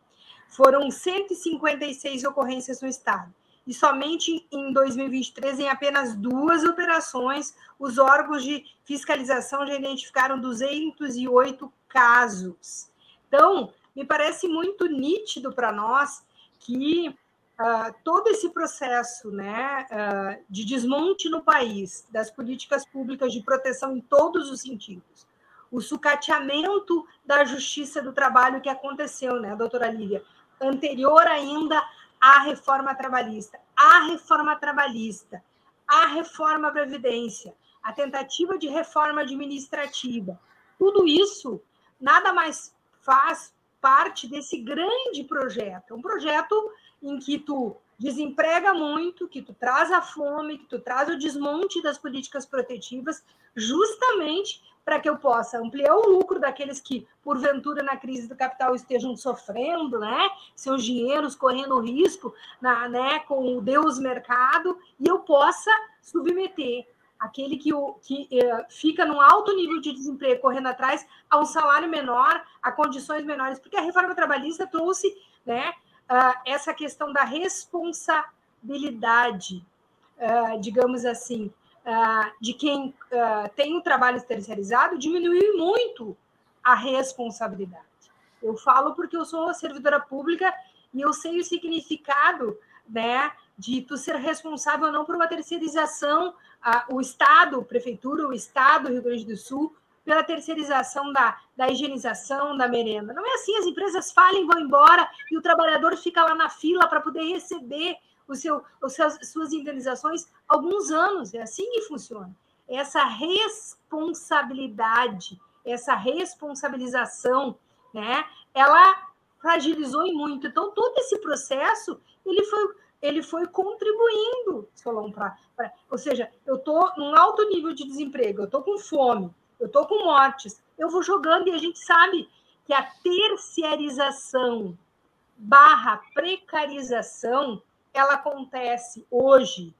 Speaker 4: Foram 156 ocorrências no estado. E somente em 2023, em apenas duas operações, os órgãos de fiscalização já identificaram 208 casos. Então, me parece muito nítido para nós que uh, todo esse processo né, uh, de desmonte no país das políticas públicas de proteção em todos os sentidos, o sucateamento da justiça do trabalho que aconteceu, né, doutora Lívia, anterior ainda à reforma trabalhista, a reforma trabalhista, a reforma previdência, a tentativa de reforma administrativa, tudo isso nada mais faz parte desse grande projeto, um projeto em que tu desemprega muito, que tu traz a fome, que tu traz o desmonte das políticas protetivas, justamente para que eu possa ampliar o lucro daqueles que, porventura, na crise do capital estejam sofrendo, né? Seus dinheiros correndo risco na, né, com o Deus mercado, e eu possa submeter aquele que, o, que eh, fica num alto nível de desemprego correndo atrás a um salário menor, a condições menores, porque a reforma trabalhista trouxe né, uh, essa questão da responsabilidade, uh, digamos assim, uh, de quem tem o um trabalho terceirizado, diminuiu muito a responsabilidade. Eu falo porque eu sou servidora pública e eu sei o significado né, de tu ser responsável não por uma terceirização, o Estado, prefeitura, o Estado, Rio Grande do Sul, pela terceirização da, da higienização da merenda. Não é assim, as empresas falem, vão embora e o trabalhador fica lá na fila para poder receber o seu, os seus, suas indenizações alguns anos. É assim que funciona. Essa responsabilidade, essa responsabilização, né, ela fragilizou muito. Então, todo esse processo, ele foi, ele foi contribuindo, Solon. Ou seja, eu estou num alto nível de desemprego, eu estou com fome, eu estou com mortes, eu vou jogando e a gente sabe que a terciarização barra precarização ela acontece hoje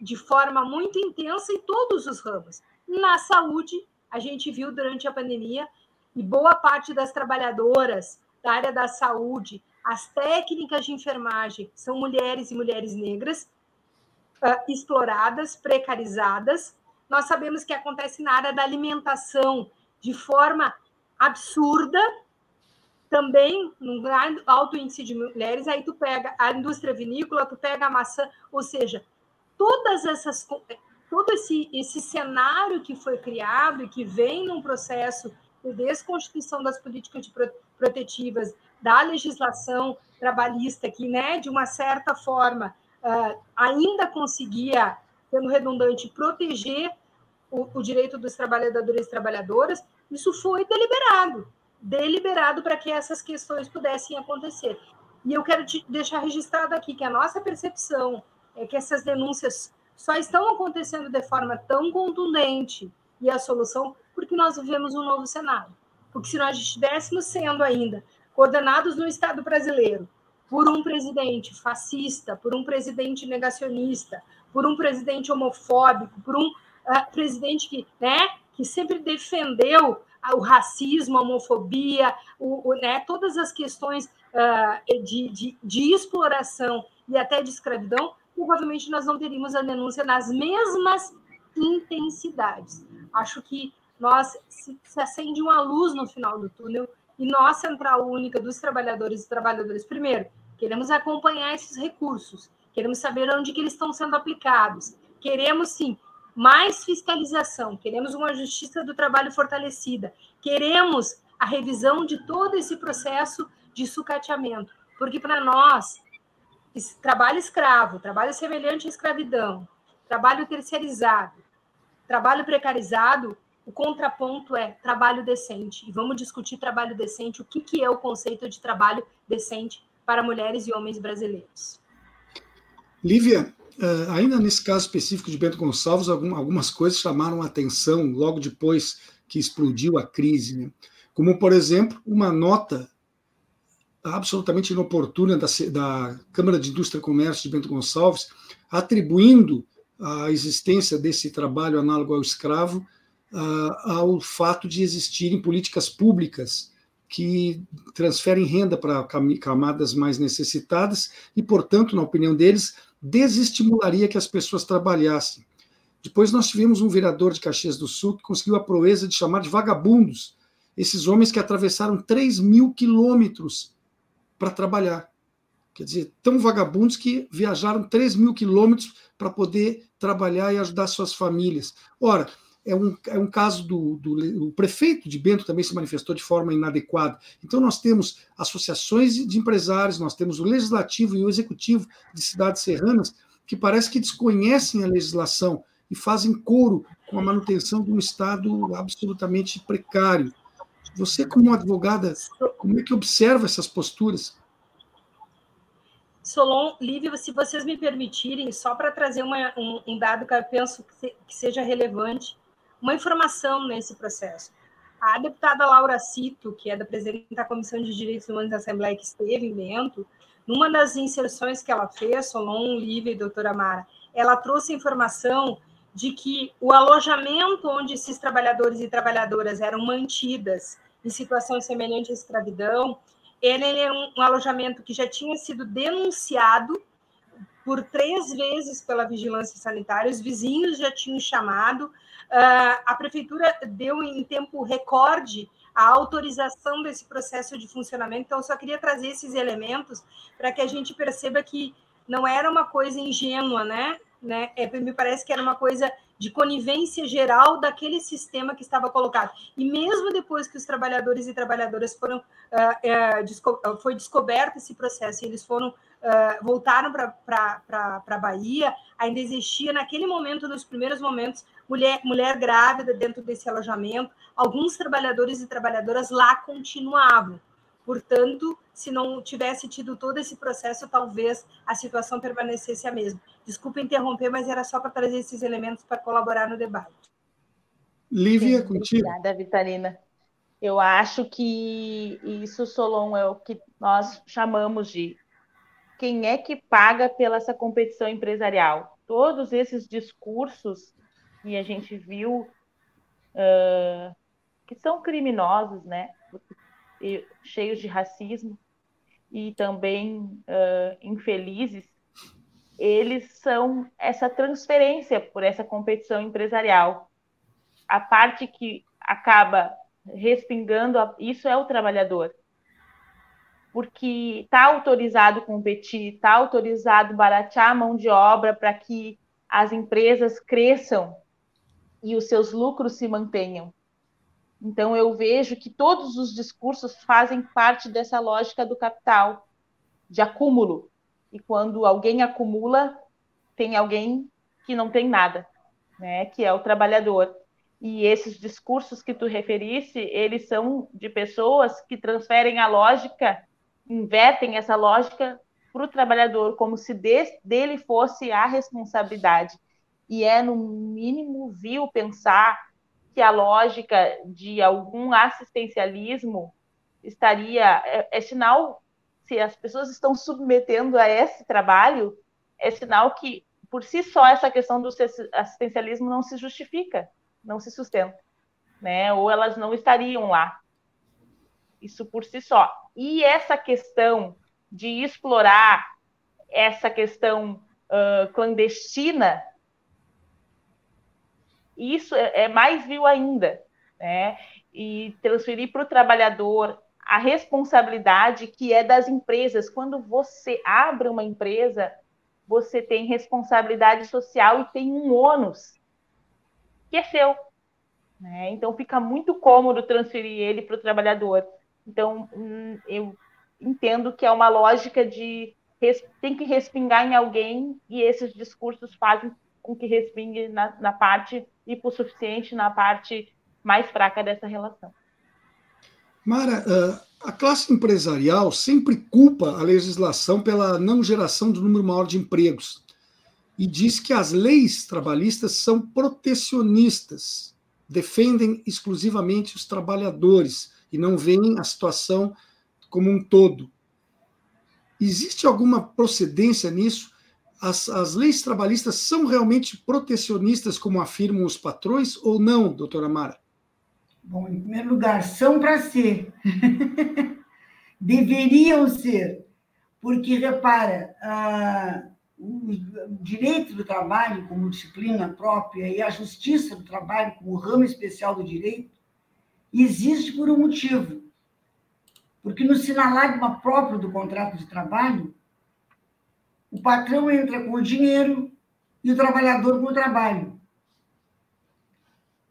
Speaker 4: de forma muito intensa em todos os ramos. Na saúde, a gente viu durante a pandemia, e boa parte das trabalhadoras da área da saúde, as técnicas de enfermagem, são mulheres e mulheres negras, uh, exploradas, precarizadas, nós sabemos que acontece na área da alimentação de forma absurda, também no alto índice de mulheres, aí tu pega a indústria vinícola, tu pega a maçã, ou seja, todas essas todo esse, esse cenário que foi criado e que vem num processo de desconstituição das políticas de protetivas, da legislação trabalhista, que, né, de uma certa forma, uh, ainda conseguia sendo redundante, proteger o, o direito dos trabalhadores e trabalhadoras, isso foi deliberado deliberado para que essas questões pudessem acontecer. E eu quero te deixar registrado aqui que a nossa percepção é que essas denúncias só estão acontecendo de forma tão contundente e a solução porque nós vivemos um novo cenário. Porque se nós estivéssemos sendo ainda coordenados no Estado brasileiro por um presidente fascista, por um presidente negacionista, por um presidente homofóbico, por um uh, presidente que, né, que sempre defendeu o racismo, a homofobia, o, o, né, todas as questões uh, de, de, de, exploração e até de escravidão, provavelmente nós não teríamos a denúncia nas mesmas intensidades. Acho que nós se, se acende uma luz no final do túnel e nós, Central Única dos Trabalhadores e Trabalhadoras, primeiro, queremos acompanhar esses recursos, queremos saber onde que eles estão sendo aplicados, queremos, sim, mais fiscalização, queremos uma justiça do trabalho fortalecida, queremos a revisão de todo esse processo de sucateamento, porque para nós, trabalho escravo, trabalho semelhante à escravidão, trabalho terceirizado, trabalho precarizado, o contraponto é trabalho decente. E vamos discutir trabalho decente, o que, que é o conceito de trabalho decente para mulheres e homens brasileiros.
Speaker 2: Lívia, Uh, ainda nesse caso específico de Bento Gonçalves, algum, algumas coisas chamaram a atenção logo depois que explodiu a crise, né? como, por exemplo, uma nota absolutamente inoportuna da, da Câmara de Indústria e Comércio de Bento Gonçalves, atribuindo a existência desse trabalho análogo ao escravo uh, ao fato de existirem políticas públicas que transferem renda para camadas mais necessitadas e, portanto, na opinião deles, desestimularia que as pessoas trabalhassem. Depois nós tivemos um vereador de Caxias do Sul que conseguiu a proeza de chamar de vagabundos esses homens que atravessaram 3 mil quilômetros para trabalhar. Quer dizer, tão vagabundos que viajaram 3 mil quilômetros para poder trabalhar e ajudar suas famílias. Ora, é um, é um caso do, do prefeito de Bento também se manifestou de forma inadequada. Então, nós temos associações de empresários, nós temos o legislativo e o executivo de cidades serranas que parece que desconhecem a legislação e fazem coro com a manutenção de um Estado absolutamente precário. Você, como advogada, como é que observa essas posturas?
Speaker 4: Solon, Lívia, se vocês me permitirem, só para trazer uma, um, um, dado que eu penso que, se, que seja relevante, uma informação nesse processo. A deputada Laura Cito, que é da presidente da Comissão de Direitos Humanos da Assembleia, que esteve em Bento, numa das inserções que ela fez, Solon, Lívia e doutora Mara, ela trouxe a informação de que o alojamento onde esses trabalhadores e trabalhadoras eram mantidas em situação semelhante à escravidão, ele é um, alojamento que já tinha sido denunciado por três vezes pela vigilância sanitária, os vizinhos já tinham chamado, a prefeitura deu em tempo recorde a autorização desse processo de funcionamento. Então, só queria trazer esses elementos para que a gente perceba que não era uma coisa ingênua, né? né? É, me parece que era uma coisa de conivência geral daquele sistema que estava colocado. E mesmo depois que os trabalhadores e trabalhadoras foram, uh, uh, desco foi descoberto esse processo, e eles foram uh, voltaram para a Bahia, ainda existia naquele momento, nos primeiros momentos, mulher, mulher grávida dentro desse alojamento, alguns trabalhadores e trabalhadoras lá continuavam. Portanto, se não tivesse tido todo esse processo, talvez a situação permanecesse a mesma. Desculpa interromper, mas era só para trazer esses elementos para colaborar no debate.
Speaker 2: Lívia, Sim, contigo.
Speaker 3: Obrigada, Vitalina. Eu acho que isso, Solon, é o que nós chamamos de quem é que paga pela essa competição empresarial. Todos esses discursos que a gente viu uh, que são criminosos, né? cheios de racismo e também uh, infelizes, eles são essa transferência por essa competição empresarial. A parte que acaba respingando, isso é o trabalhador. Porque está autorizado competir, está autorizado baratear a mão de obra para que as empresas cresçam e os seus lucros se mantenham. Então, eu vejo que todos os discursos fazem parte dessa lógica do capital, de acúmulo. E quando alguém acumula, tem alguém que não tem nada, né? que é o trabalhador. E esses discursos que tu referisse, eles são de pessoas que transferem a lógica, invertem essa lógica para o trabalhador, como se de, dele fosse a responsabilidade e é, no mínimo, vil pensar que a lógica de algum assistencialismo estaria. É, é, sinal, se as pessoas estão submetendo a esse trabalho, é sinal que, por si só, essa questão do assistencialismo não se justifica, não se sustenta. Né? Ou elas não estariam lá. Isso por si só. E essa questão de explorar essa questão uh, clandestina isso é, é mais vil ainda, né? E transferir para o trabalhador a responsabilidade que é das empresas. Quando você abre uma empresa, você tem responsabilidade social e tem um ônus que é seu. Né? Então fica muito cômodo transferir ele para o trabalhador. Então hum, eu entendo que é uma lógica de tem que respingar em alguém e esses discursos fazem com que respingue na, na parte hipossuficiente, na parte mais fraca dessa relação.
Speaker 2: Mara, a classe empresarial sempre culpa a legislação pela não geração do número maior de empregos e diz que as leis trabalhistas são protecionistas, defendem exclusivamente os trabalhadores e não veem a situação como um todo. existe alguma procedência nisso? As, as leis trabalhistas são realmente protecionistas, como afirmam os patrões, ou não, doutora Mara?
Speaker 5: Bom, em primeiro lugar, são para ser. Deveriam ser. Porque, repara, o direito do trabalho como disciplina própria e a justiça do trabalho como ramo especial do direito existe por um motivo. Porque no sinalagma próprio do contrato de trabalho, o patrão entra com o dinheiro e o trabalhador com o trabalho.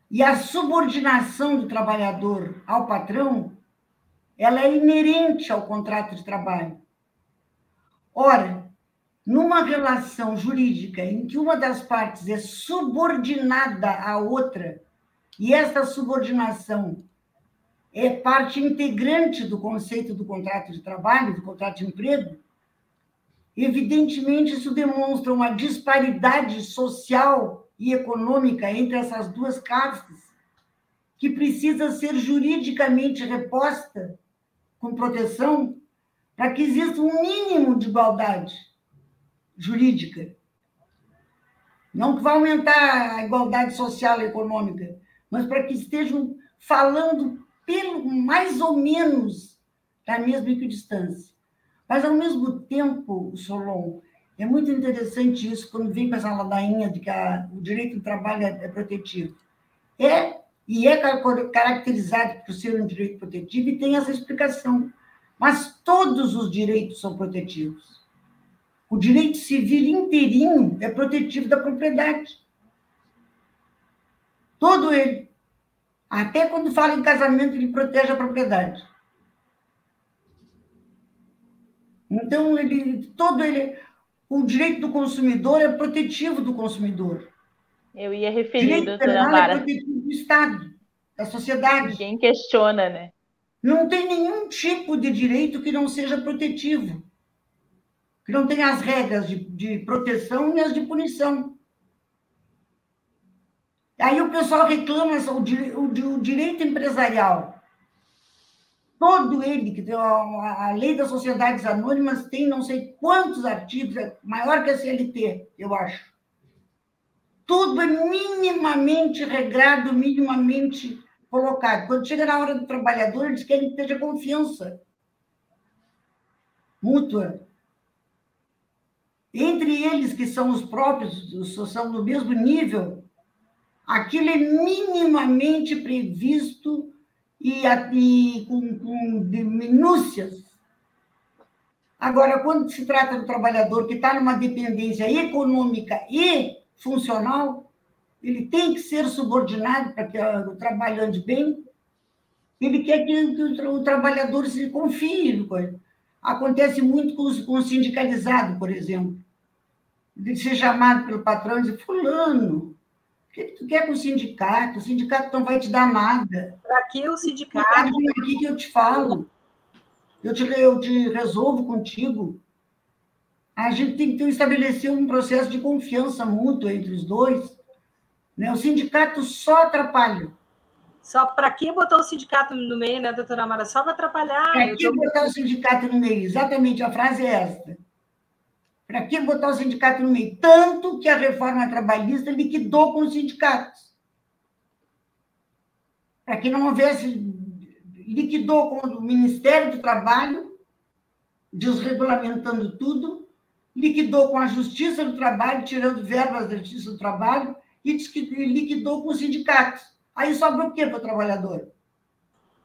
Speaker 5: E a subordinação do trabalhador ao patrão, ela é inerente ao contrato de trabalho. Ora, numa relação jurídica em que uma das partes é subordinada à outra, e essa subordinação é parte integrante do conceito do contrato de trabalho, do contrato de emprego, evidentemente isso demonstra uma disparidade social e econômica entre essas duas castas, que precisa ser juridicamente reposta com proteção para que exista um mínimo de igualdade jurídica. Não que vá aumentar a igualdade social e econômica, mas para que estejam falando pelo, mais ou menos da mesma equidistância. Mas, ao mesmo tempo, Solon, é muito interessante isso quando vem com essa ladainha de que a, o direito do trabalho é, é protetivo. É, e é caracterizado por ser um direito protetivo e tem essa explicação. Mas todos os direitos são protetivos. O direito civil inteirinho é protetivo da propriedade. Todo ele. Até quando fala em casamento, ele protege a propriedade. Então, ele, todo ele, o direito do consumidor é protetivo do consumidor.
Speaker 3: Eu ia referir, doutora Mara.
Speaker 5: É protetivo do Estado, da sociedade.
Speaker 3: Ninguém questiona, né?
Speaker 5: Não tem nenhum tipo de direito que não seja protetivo que não tem as regras de, de proteção e as de punição. Aí o pessoal reclama o, o, o direito empresarial. Todo ele, que a, a lei das sociedades anônimas tem não sei quantos artigos, é maior que a CLT, eu acho. Tudo é minimamente regrado, minimamente colocado. Quando chega na hora do trabalhador, eles querem que tenha confiança mútua entre eles que são os próprios, são do mesmo nível, aquilo é minimamente previsto e, com, com minúcias. Agora, quando se trata do trabalhador que está numa dependência econômica e funcional, ele tem que ser subordinado para que o trabalho ande bem. Ele quer que, o, trabalhador se confie. Acontece muito com, com o sindicalizado, por exemplo de ser chamado pelo patrão e dizer, fulano, o que tu quer com o sindicato? O sindicato não vai te dar nada.
Speaker 4: Para que o sindicato?
Speaker 5: Vem aqui que eu te falo. Eu te, eu te resolvo contigo. A gente tem que estabelecer um processo de confiança mútua entre os dois. Né? O sindicato só atrapalha.
Speaker 4: Só para que botou o sindicato no meio, né, doutora Mara? Só para atrapalhar.
Speaker 5: Para que tô... botar o sindicato no meio? Exatamente, a frase é esta. Para que botar o sindicato no meio? Tanto que a reforma trabalhista liquidou com os sindicatos. Para que não houvesse. liquidou com o Ministério do Trabalho, desregulamentando tudo, liquidou com a Justiça do Trabalho, tirando verbas da Justiça do Trabalho, e liquidou com os sindicatos. Aí sobra o quê para o trabalhador?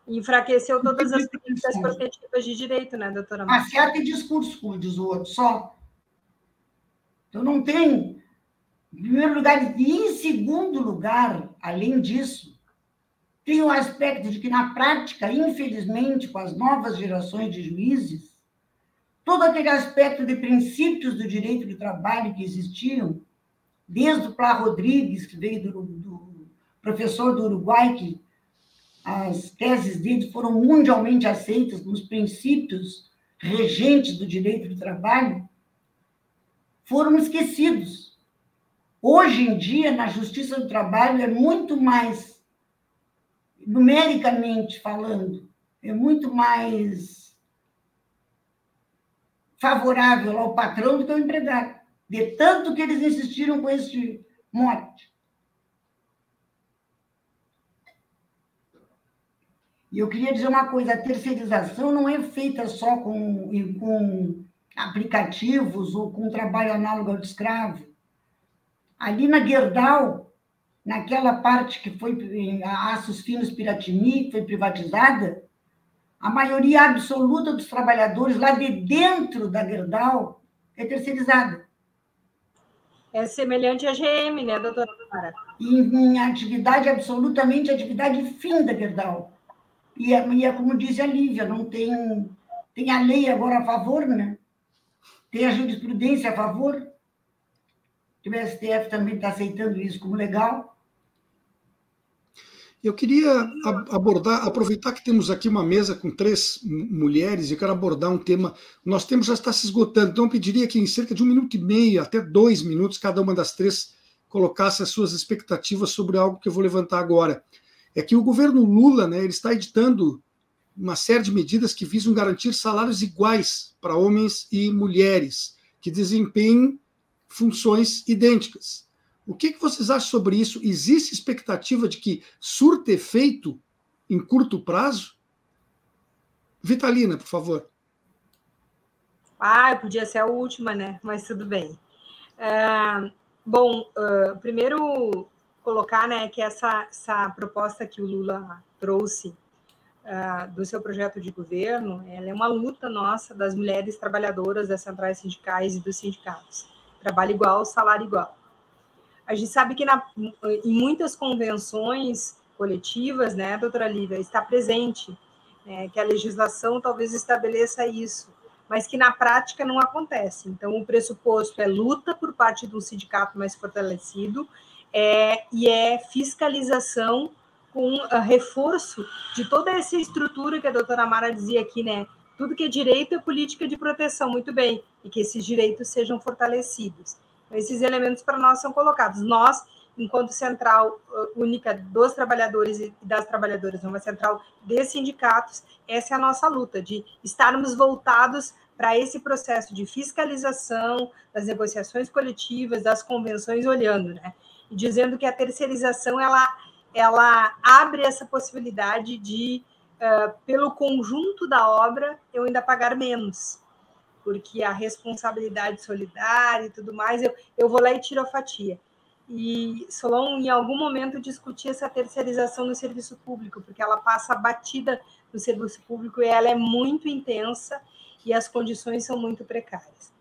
Speaker 4: Enfraqueceu todas as perspectivas de direito, né, doutora? Acerta
Speaker 5: e discurso, como diz o outro, só. Então, não tem, em primeiro lugar, e em segundo lugar, além disso, tem o aspecto de que, na prática, infelizmente, com as novas gerações de juízes, todo aquele aspecto de princípios do direito do trabalho que existiam, desde o Plá Rodrigues, que veio do, do professor do Uruguai, que as teses dele foram mundialmente aceitas como os princípios regentes do direito do trabalho, foram esquecidos. Hoje em dia, na Justiça do Trabalho, é muito mais, numericamente falando, é muito mais favorável ao patrão do que ao empregado, de tanto que eles insistiram com esse mote. E eu queria dizer uma coisa: a terceirização não é feita só com, com aplicativos ou com trabalho análogo ao de escravo. Ali na Gerdau, naquela parte que foi a Aços Finos Piratini, que foi privatizada, a maioria absoluta dos trabalhadores lá de dentro da Gerdau é terceirizada.
Speaker 4: É semelhante à GM, né, doutora Mara?
Speaker 5: Em, em atividade absolutamente, atividade fim da Gerdau. E é, e é como disse a Lívia, não tem, tem a lei agora a favor, né? Tem a jurisprudência a favor. O STF também está aceitando isso como legal.
Speaker 2: Eu queria abordar, aproveitar que temos aqui uma mesa com três mulheres e quero abordar um tema. Nosso tempo já está se esgotando, então eu pediria que em cerca de um minuto e meio, até dois minutos, cada uma das três colocasse as suas expectativas sobre algo que eu vou levantar agora. É que o governo Lula né, ele está editando uma série de medidas que visam garantir salários iguais para homens e mulheres que desempenhem funções idênticas. O que, que vocês acham sobre isso? Existe expectativa de que surta efeito em curto prazo? Vitalina, por favor.
Speaker 4: Ah, podia ser a última, né? Mas tudo bem. Uh, bom, uh, primeiro colocar né, que essa, essa proposta que o Lula trouxe uh, do seu projeto de governo, ela é uma luta nossa das mulheres trabalhadoras das centrais sindicais e dos sindicatos. Trabalho igual, salário igual. A gente sabe que na, em muitas convenções coletivas, né, doutora Lívia, está presente né, que a legislação talvez estabeleça isso, mas que na prática não acontece. Então, o pressuposto é luta por parte do sindicato mais fortalecido é, e é fiscalização com uh, reforço de toda essa estrutura que a doutora Mara dizia aqui, né? Tudo que é direito é política de proteção, muito bem, e que esses direitos sejam fortalecidos. Esses elementos para nós são colocados. Nós, enquanto central uh, única dos trabalhadores e das trabalhadoras, uma central de sindicatos, essa é a nossa luta, de estarmos voltados para esse processo de fiscalização das negociações coletivas, das convenções, olhando, né? E dizendo que a terceirização, ela, ela abre essa possibilidade de, uh, pelo conjunto da obra, eu ainda pagar menos porque a responsabilidade solidária e tudo mais, eu, eu vou lá e tiro a fatia. E Solon, em algum momento, discutia essa terceirização no serviço público, porque ela passa batida no serviço público e ela é muito intensa e as condições são muito precárias.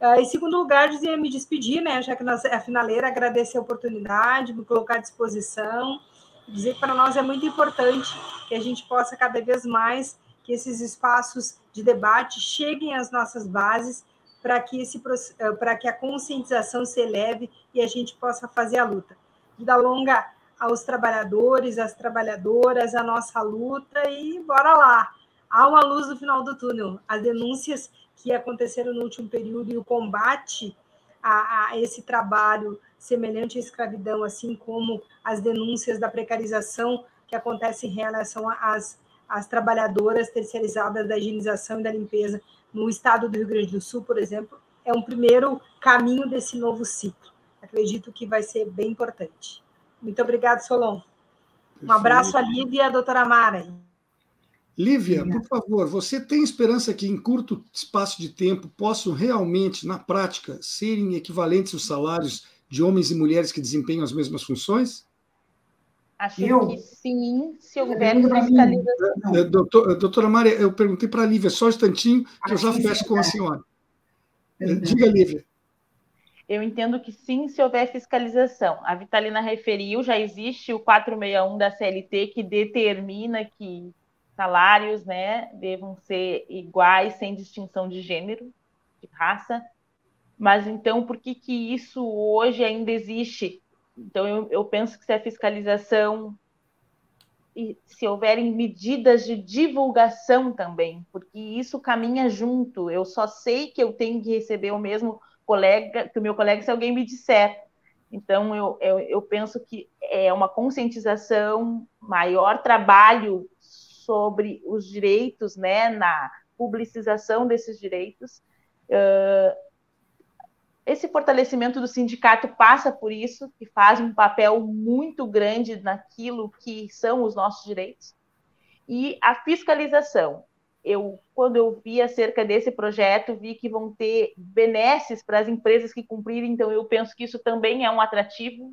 Speaker 4: Uh, em segundo lugar, dizia me despedir, né, já que nós, a finaleira, agradecer a oportunidade, me colocar à disposição, dizer que para nós é muito importante que a gente possa cada vez mais que esses espaços de debate cheguem às nossas bases para que, esse, eh, para que a conscientização se eleve e a gente possa fazer a luta. Vida longa aos trabalhadores, às trabalhadoras, a nossa luta e bora lá. Há uma luz no final do túnel. As denúncias que aconteceram no último período e o combate a, a esse trabalho semelhante à escravidão, assim como as denúncias da precarização que acontecem em relação às as trabalhadoras terceirizadas da higienização e da limpeza no estado do Rio Grande do Sul, por exemplo, é um primeiro caminho desse novo ciclo. Acredito que vai ser bem importante. Muito obrigada, Solon. Um abraço a Lívia e a doutora Mara.
Speaker 2: Lívia, por favor, você tem esperança que em curto espaço de tempo possam realmente, na prática, serem equivalentes os salários de homens e mulheres que desempenham as mesmas funções?
Speaker 3: Acho eu? que sim, se houver fiscalização.
Speaker 2: É, doutor, doutora Maria, eu perguntei para a Lívia, só um instantinho, que eu já fecho com a senhora. É, diga, Lívia.
Speaker 3: Eu entendo que sim, se houver fiscalização. A Vitalina referiu, já existe o 461 da CLT que determina que salários né, devam ser iguais, sem distinção de gênero, de raça. Mas então, por que, que isso hoje ainda existe? Então, eu, eu penso que se a fiscalização e se houverem medidas de divulgação também, porque isso caminha junto. Eu só sei que eu tenho que receber o mesmo colega, que o meu colega, se alguém me disser. Então, eu, eu, eu penso que é uma conscientização, maior trabalho sobre os direitos, né, na publicização desses direitos, Uh, esse fortalecimento do sindicato passa por isso, que faz um papel muito grande naquilo que são os nossos direitos. E a fiscalização. Eu, quando eu vi acerca desse projeto, vi que vão ter benesses para as empresas que cumprirem, então eu penso que isso também é um atrativo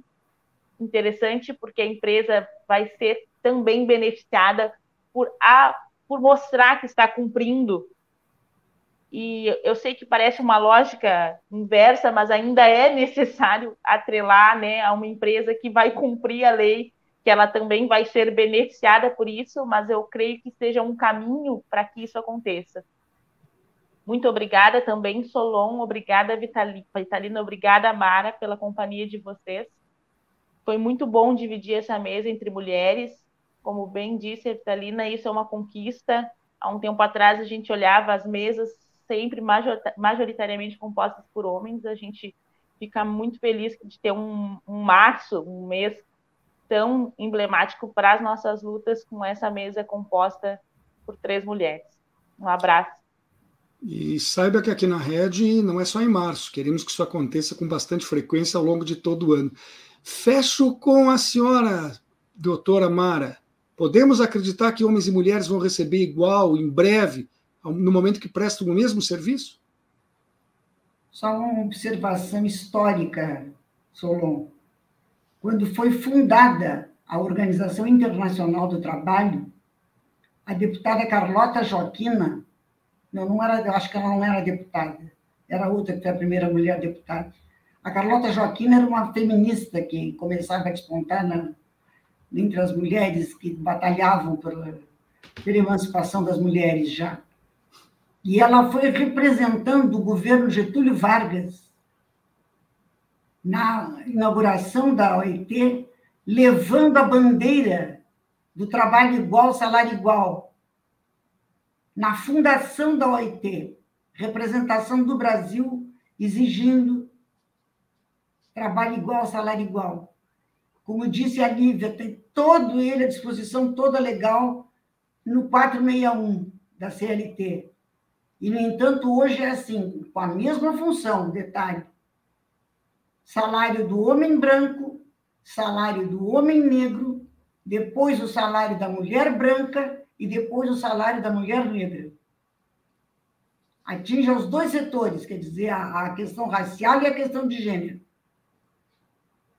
Speaker 3: interessante, porque a empresa vai ser também beneficiada por, a, por mostrar que está cumprindo e eu sei que parece uma lógica inversa, mas ainda é necessário atrelar né, a uma empresa que vai cumprir a lei, que ela também vai ser beneficiada por isso, mas eu creio que seja um caminho para que isso aconteça. Muito obrigada também, Solon, obrigada, Vitalina, obrigada, Mara, pela companhia de vocês. Foi muito bom dividir essa mesa entre mulheres. Como bem disse a Vitalina, isso é uma conquista. Há um tempo atrás a gente olhava as mesas sempre majoritariamente compostas por homens. A gente fica muito feliz de ter um, um março, um mês tão emblemático para as nossas lutas com essa mesa composta por três mulheres. Um abraço.
Speaker 2: E saiba que aqui na Rede não é só em março, queremos que isso aconteça com bastante frequência ao longo de todo o ano. Fecho com a senhora, doutora Mara. Podemos acreditar que homens e mulheres vão receber igual em breve no momento que prestam o mesmo serviço?
Speaker 5: Só uma observação histórica, Solon. Quando foi fundada a Organização Internacional do Trabalho, a deputada Carlota Joaquina, não, não era, acho que ela não era deputada, era outra que foi a primeira mulher deputada. A Carlota Joaquina era uma feminista que começava a despontar na, entre as mulheres que batalhavam pela, pela emancipação das mulheres já. E ela foi representando o governo Getúlio Vargas na inauguração da OIT, levando a bandeira do trabalho igual, salário igual. Na fundação da OIT, representação do Brasil exigindo trabalho igual, salário igual. Como disse a Lívia, tem todo ele à disposição, toda legal, no 461 da CLT. E, no entanto, hoje é assim, com a mesma função, detalhe: salário do homem branco, salário do homem negro, depois o salário da mulher branca e depois o salário da mulher negra. Atinge os dois setores, quer dizer, a, a questão racial e a questão de gênero.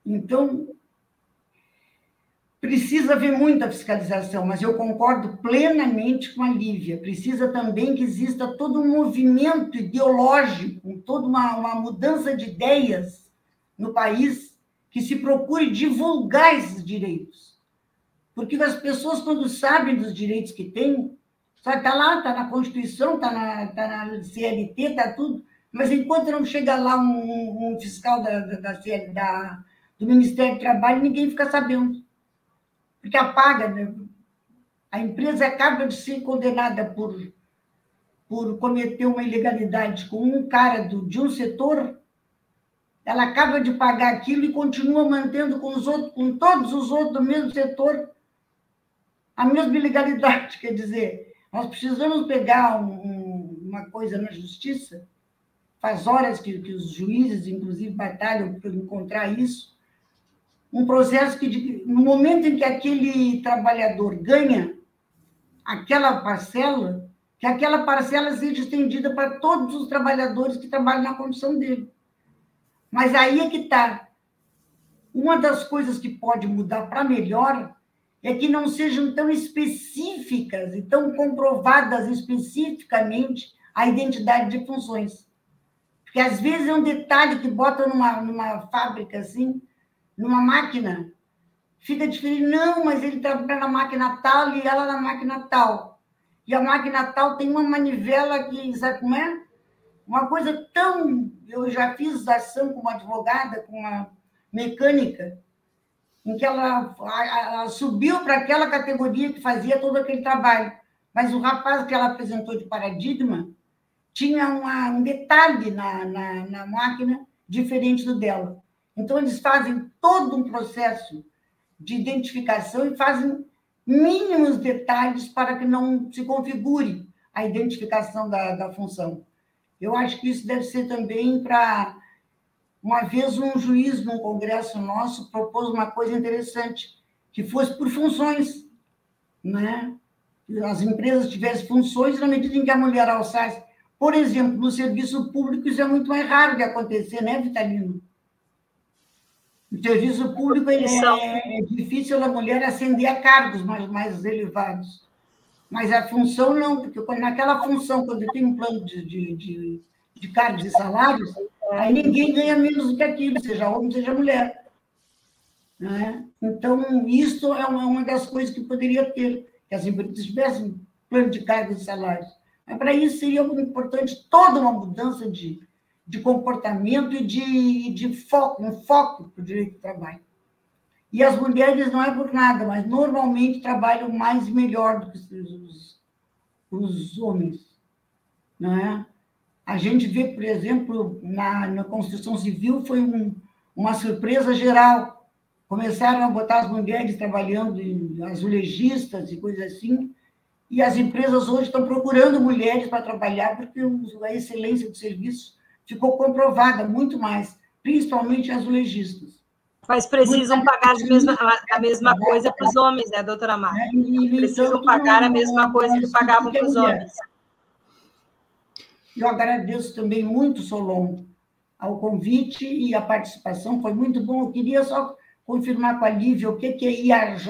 Speaker 5: Então, Precisa haver muita fiscalização, mas eu concordo plenamente com a Lívia. Precisa também que exista todo um movimento ideológico, toda uma, uma mudança de ideias no país que se procure divulgar esses direitos. Porque as pessoas, quando sabem dos direitos que têm, só está lá, está na Constituição, está na, tá na CLT, está tudo, mas enquanto não chega lá um, um fiscal da, da, da, da, do Ministério do Trabalho, ninguém fica sabendo porque apaga, né? a empresa acaba de ser condenada por, por cometer uma ilegalidade com um cara do, de um setor, ela acaba de pagar aquilo e continua mantendo com, os outros, com todos os outros do mesmo setor a mesma ilegalidade. Quer dizer, nós precisamos pegar um, uma coisa na justiça, faz horas que, que os juízes, inclusive, batalham por encontrar isso, um processo que, no momento em que aquele trabalhador ganha aquela parcela, que aquela parcela seja estendida para todos os trabalhadores que trabalham na condição dele. Mas aí é que está. Uma das coisas que pode mudar para melhor é que não sejam tão específicas e tão comprovadas especificamente a identidade de funções. Porque às vezes é um detalhe que bota numa, numa fábrica assim, numa máquina, fica diferente. Não, mas ele trabalha na máquina tal e ela na máquina tal. E a máquina tal tem uma manivela que, sabe como é? Uma coisa tão. Eu já fiz ação com uma advogada, com uma mecânica, em que ela, ela subiu para aquela categoria que fazia todo aquele trabalho. Mas o rapaz que ela apresentou de paradigma tinha uma, um detalhe na, na, na máquina diferente do dela. Então, eles fazem todo um processo de identificação e fazem mínimos detalhes para que não se configure a identificação da, da função. Eu acho que isso deve ser também para. Uma vez um juiz num congresso nosso propôs uma coisa interessante, que fosse por funções, né? As empresas tivessem funções na medida em que a mulher alçasse. Por exemplo, no serviço público isso é muito mais raro de acontecer, né, Vitalino? No serviço público é, é, difícil a mulher ascender a cargos mais, mais elevados. Mas a função não, porque naquela função, quando tem um plano de, de, de, de cargos e salários, aí ninguém ganha menos do que aquilo, seja homem, seja mulher. Né? Então, isso é uma, uma das coisas que poderia ter, que as empresas tivessem plano de cargos e salários. Mas para isso seria muito importante toda uma mudança de, de comportamento e de, de foco, um foco para o direito do trabalho. E as mulheres não é por nada, mas normalmente trabalham mais e melhor do que os, os homens. Não é? A gente vê, por exemplo, na, na construção civil, foi um, uma surpresa geral. Começaram a botar as mulheres trabalhando, azulejistas e coisas assim, e as empresas hoje estão procurando mulheres para trabalhar, porque a excelência do serviço ficou comprovada muito mais, principalmente azulejistas.
Speaker 4: Mas precisam pagar a mesma, a mesma coisa para os homens, né, doutora Mara? É, precisam pagar a mesma coisa que pagavam para os homens.
Speaker 5: Eu agradeço também muito, Solon, ao convite e a participação, foi muito bom. Eu queria só confirmar com a Lívia o que é IAJ.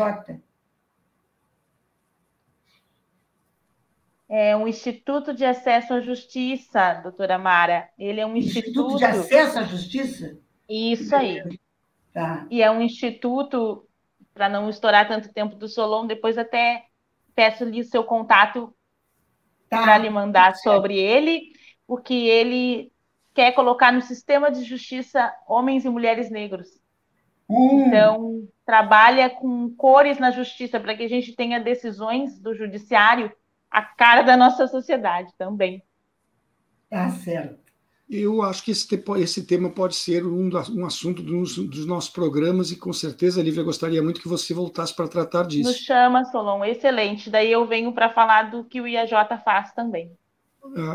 Speaker 3: É um Instituto de Acesso à Justiça, doutora Mara. Ele é um instituto...
Speaker 5: Instituto de Acesso à Justiça?
Speaker 3: Isso aí. Tá. E é um instituto, para não estourar tanto tempo do Solon, depois até peço-lhe o seu contato tá. para lhe mandar tá sobre ele, porque ele quer colocar no sistema de justiça homens e mulheres negros. Hum. Então, trabalha com cores na justiça para que a gente tenha decisões do judiciário a cara da nossa sociedade também.
Speaker 5: Tá certo.
Speaker 2: Eu acho que esse, esse tema pode ser um, um assunto dos, dos, nossos programas e com certeza, Lívia, gostaria muito que você voltasse para tratar disso.
Speaker 3: Nos chama, Solon, excelente. Daí eu venho para falar do que o IAJ faz também.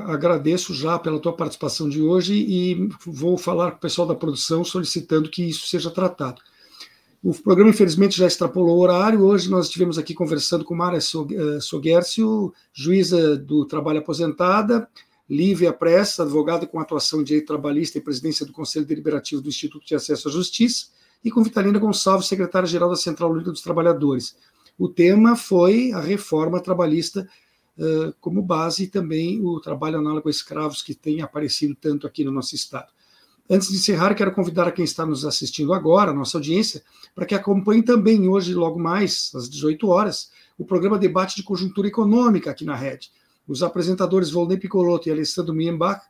Speaker 2: Agradeço já pela tua participação de hoje e vou falar com o pessoal da produção solicitando que isso seja tratado. O programa, infelizmente, já extrapolou o horário. Hoje nós estivemos aqui conversando com Mara eh, Soguercio, juíza do trabalho aposentada, Lívia Pressa, advogada com atuação em direito trabalhista e presidência do Conselho Deliberativo do Instituto de Acesso à Justiça, e com Vitalina Gonçalves, secretária-geral da Central Única dos Trabalhadores. O tema foi a reforma trabalhista uh, como base e também o trabalho análogo a escravos que tem aparecido tanto aqui no nosso estado. Antes de encerrar, quero convidar a quem está nos assistindo agora, a nossa audiência, para que acompanhe também hoje, logo mais, às 18 horas, o programa Debate de Conjuntura Econômica aqui na Rede os apresentadores Volney Picoloto e Alessandro Miembach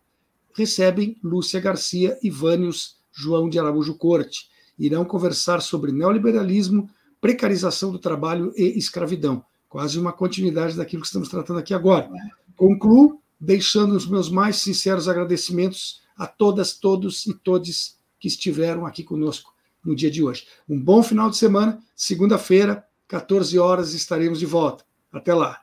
Speaker 2: recebem Lúcia Garcia e Vânios João de Araújo Corte. Irão conversar sobre neoliberalismo, precarização do trabalho e escravidão. Quase uma continuidade daquilo que estamos tratando aqui agora. Concluo deixando os meus mais sinceros agradecimentos a todas, todos e todes que estiveram aqui conosco no dia de hoje. Um bom final de semana. Segunda-feira, 14 horas, estaremos de volta. Até lá.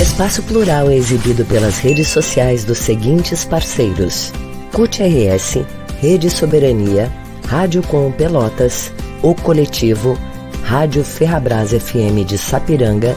Speaker 1: Espaço Plural é exibido pelas redes sociais dos seguintes parceiros: CUT RS, Rede Soberania, Rádio Com Pelotas, O Coletivo, Rádio Ferrabras FM de Sapiranga,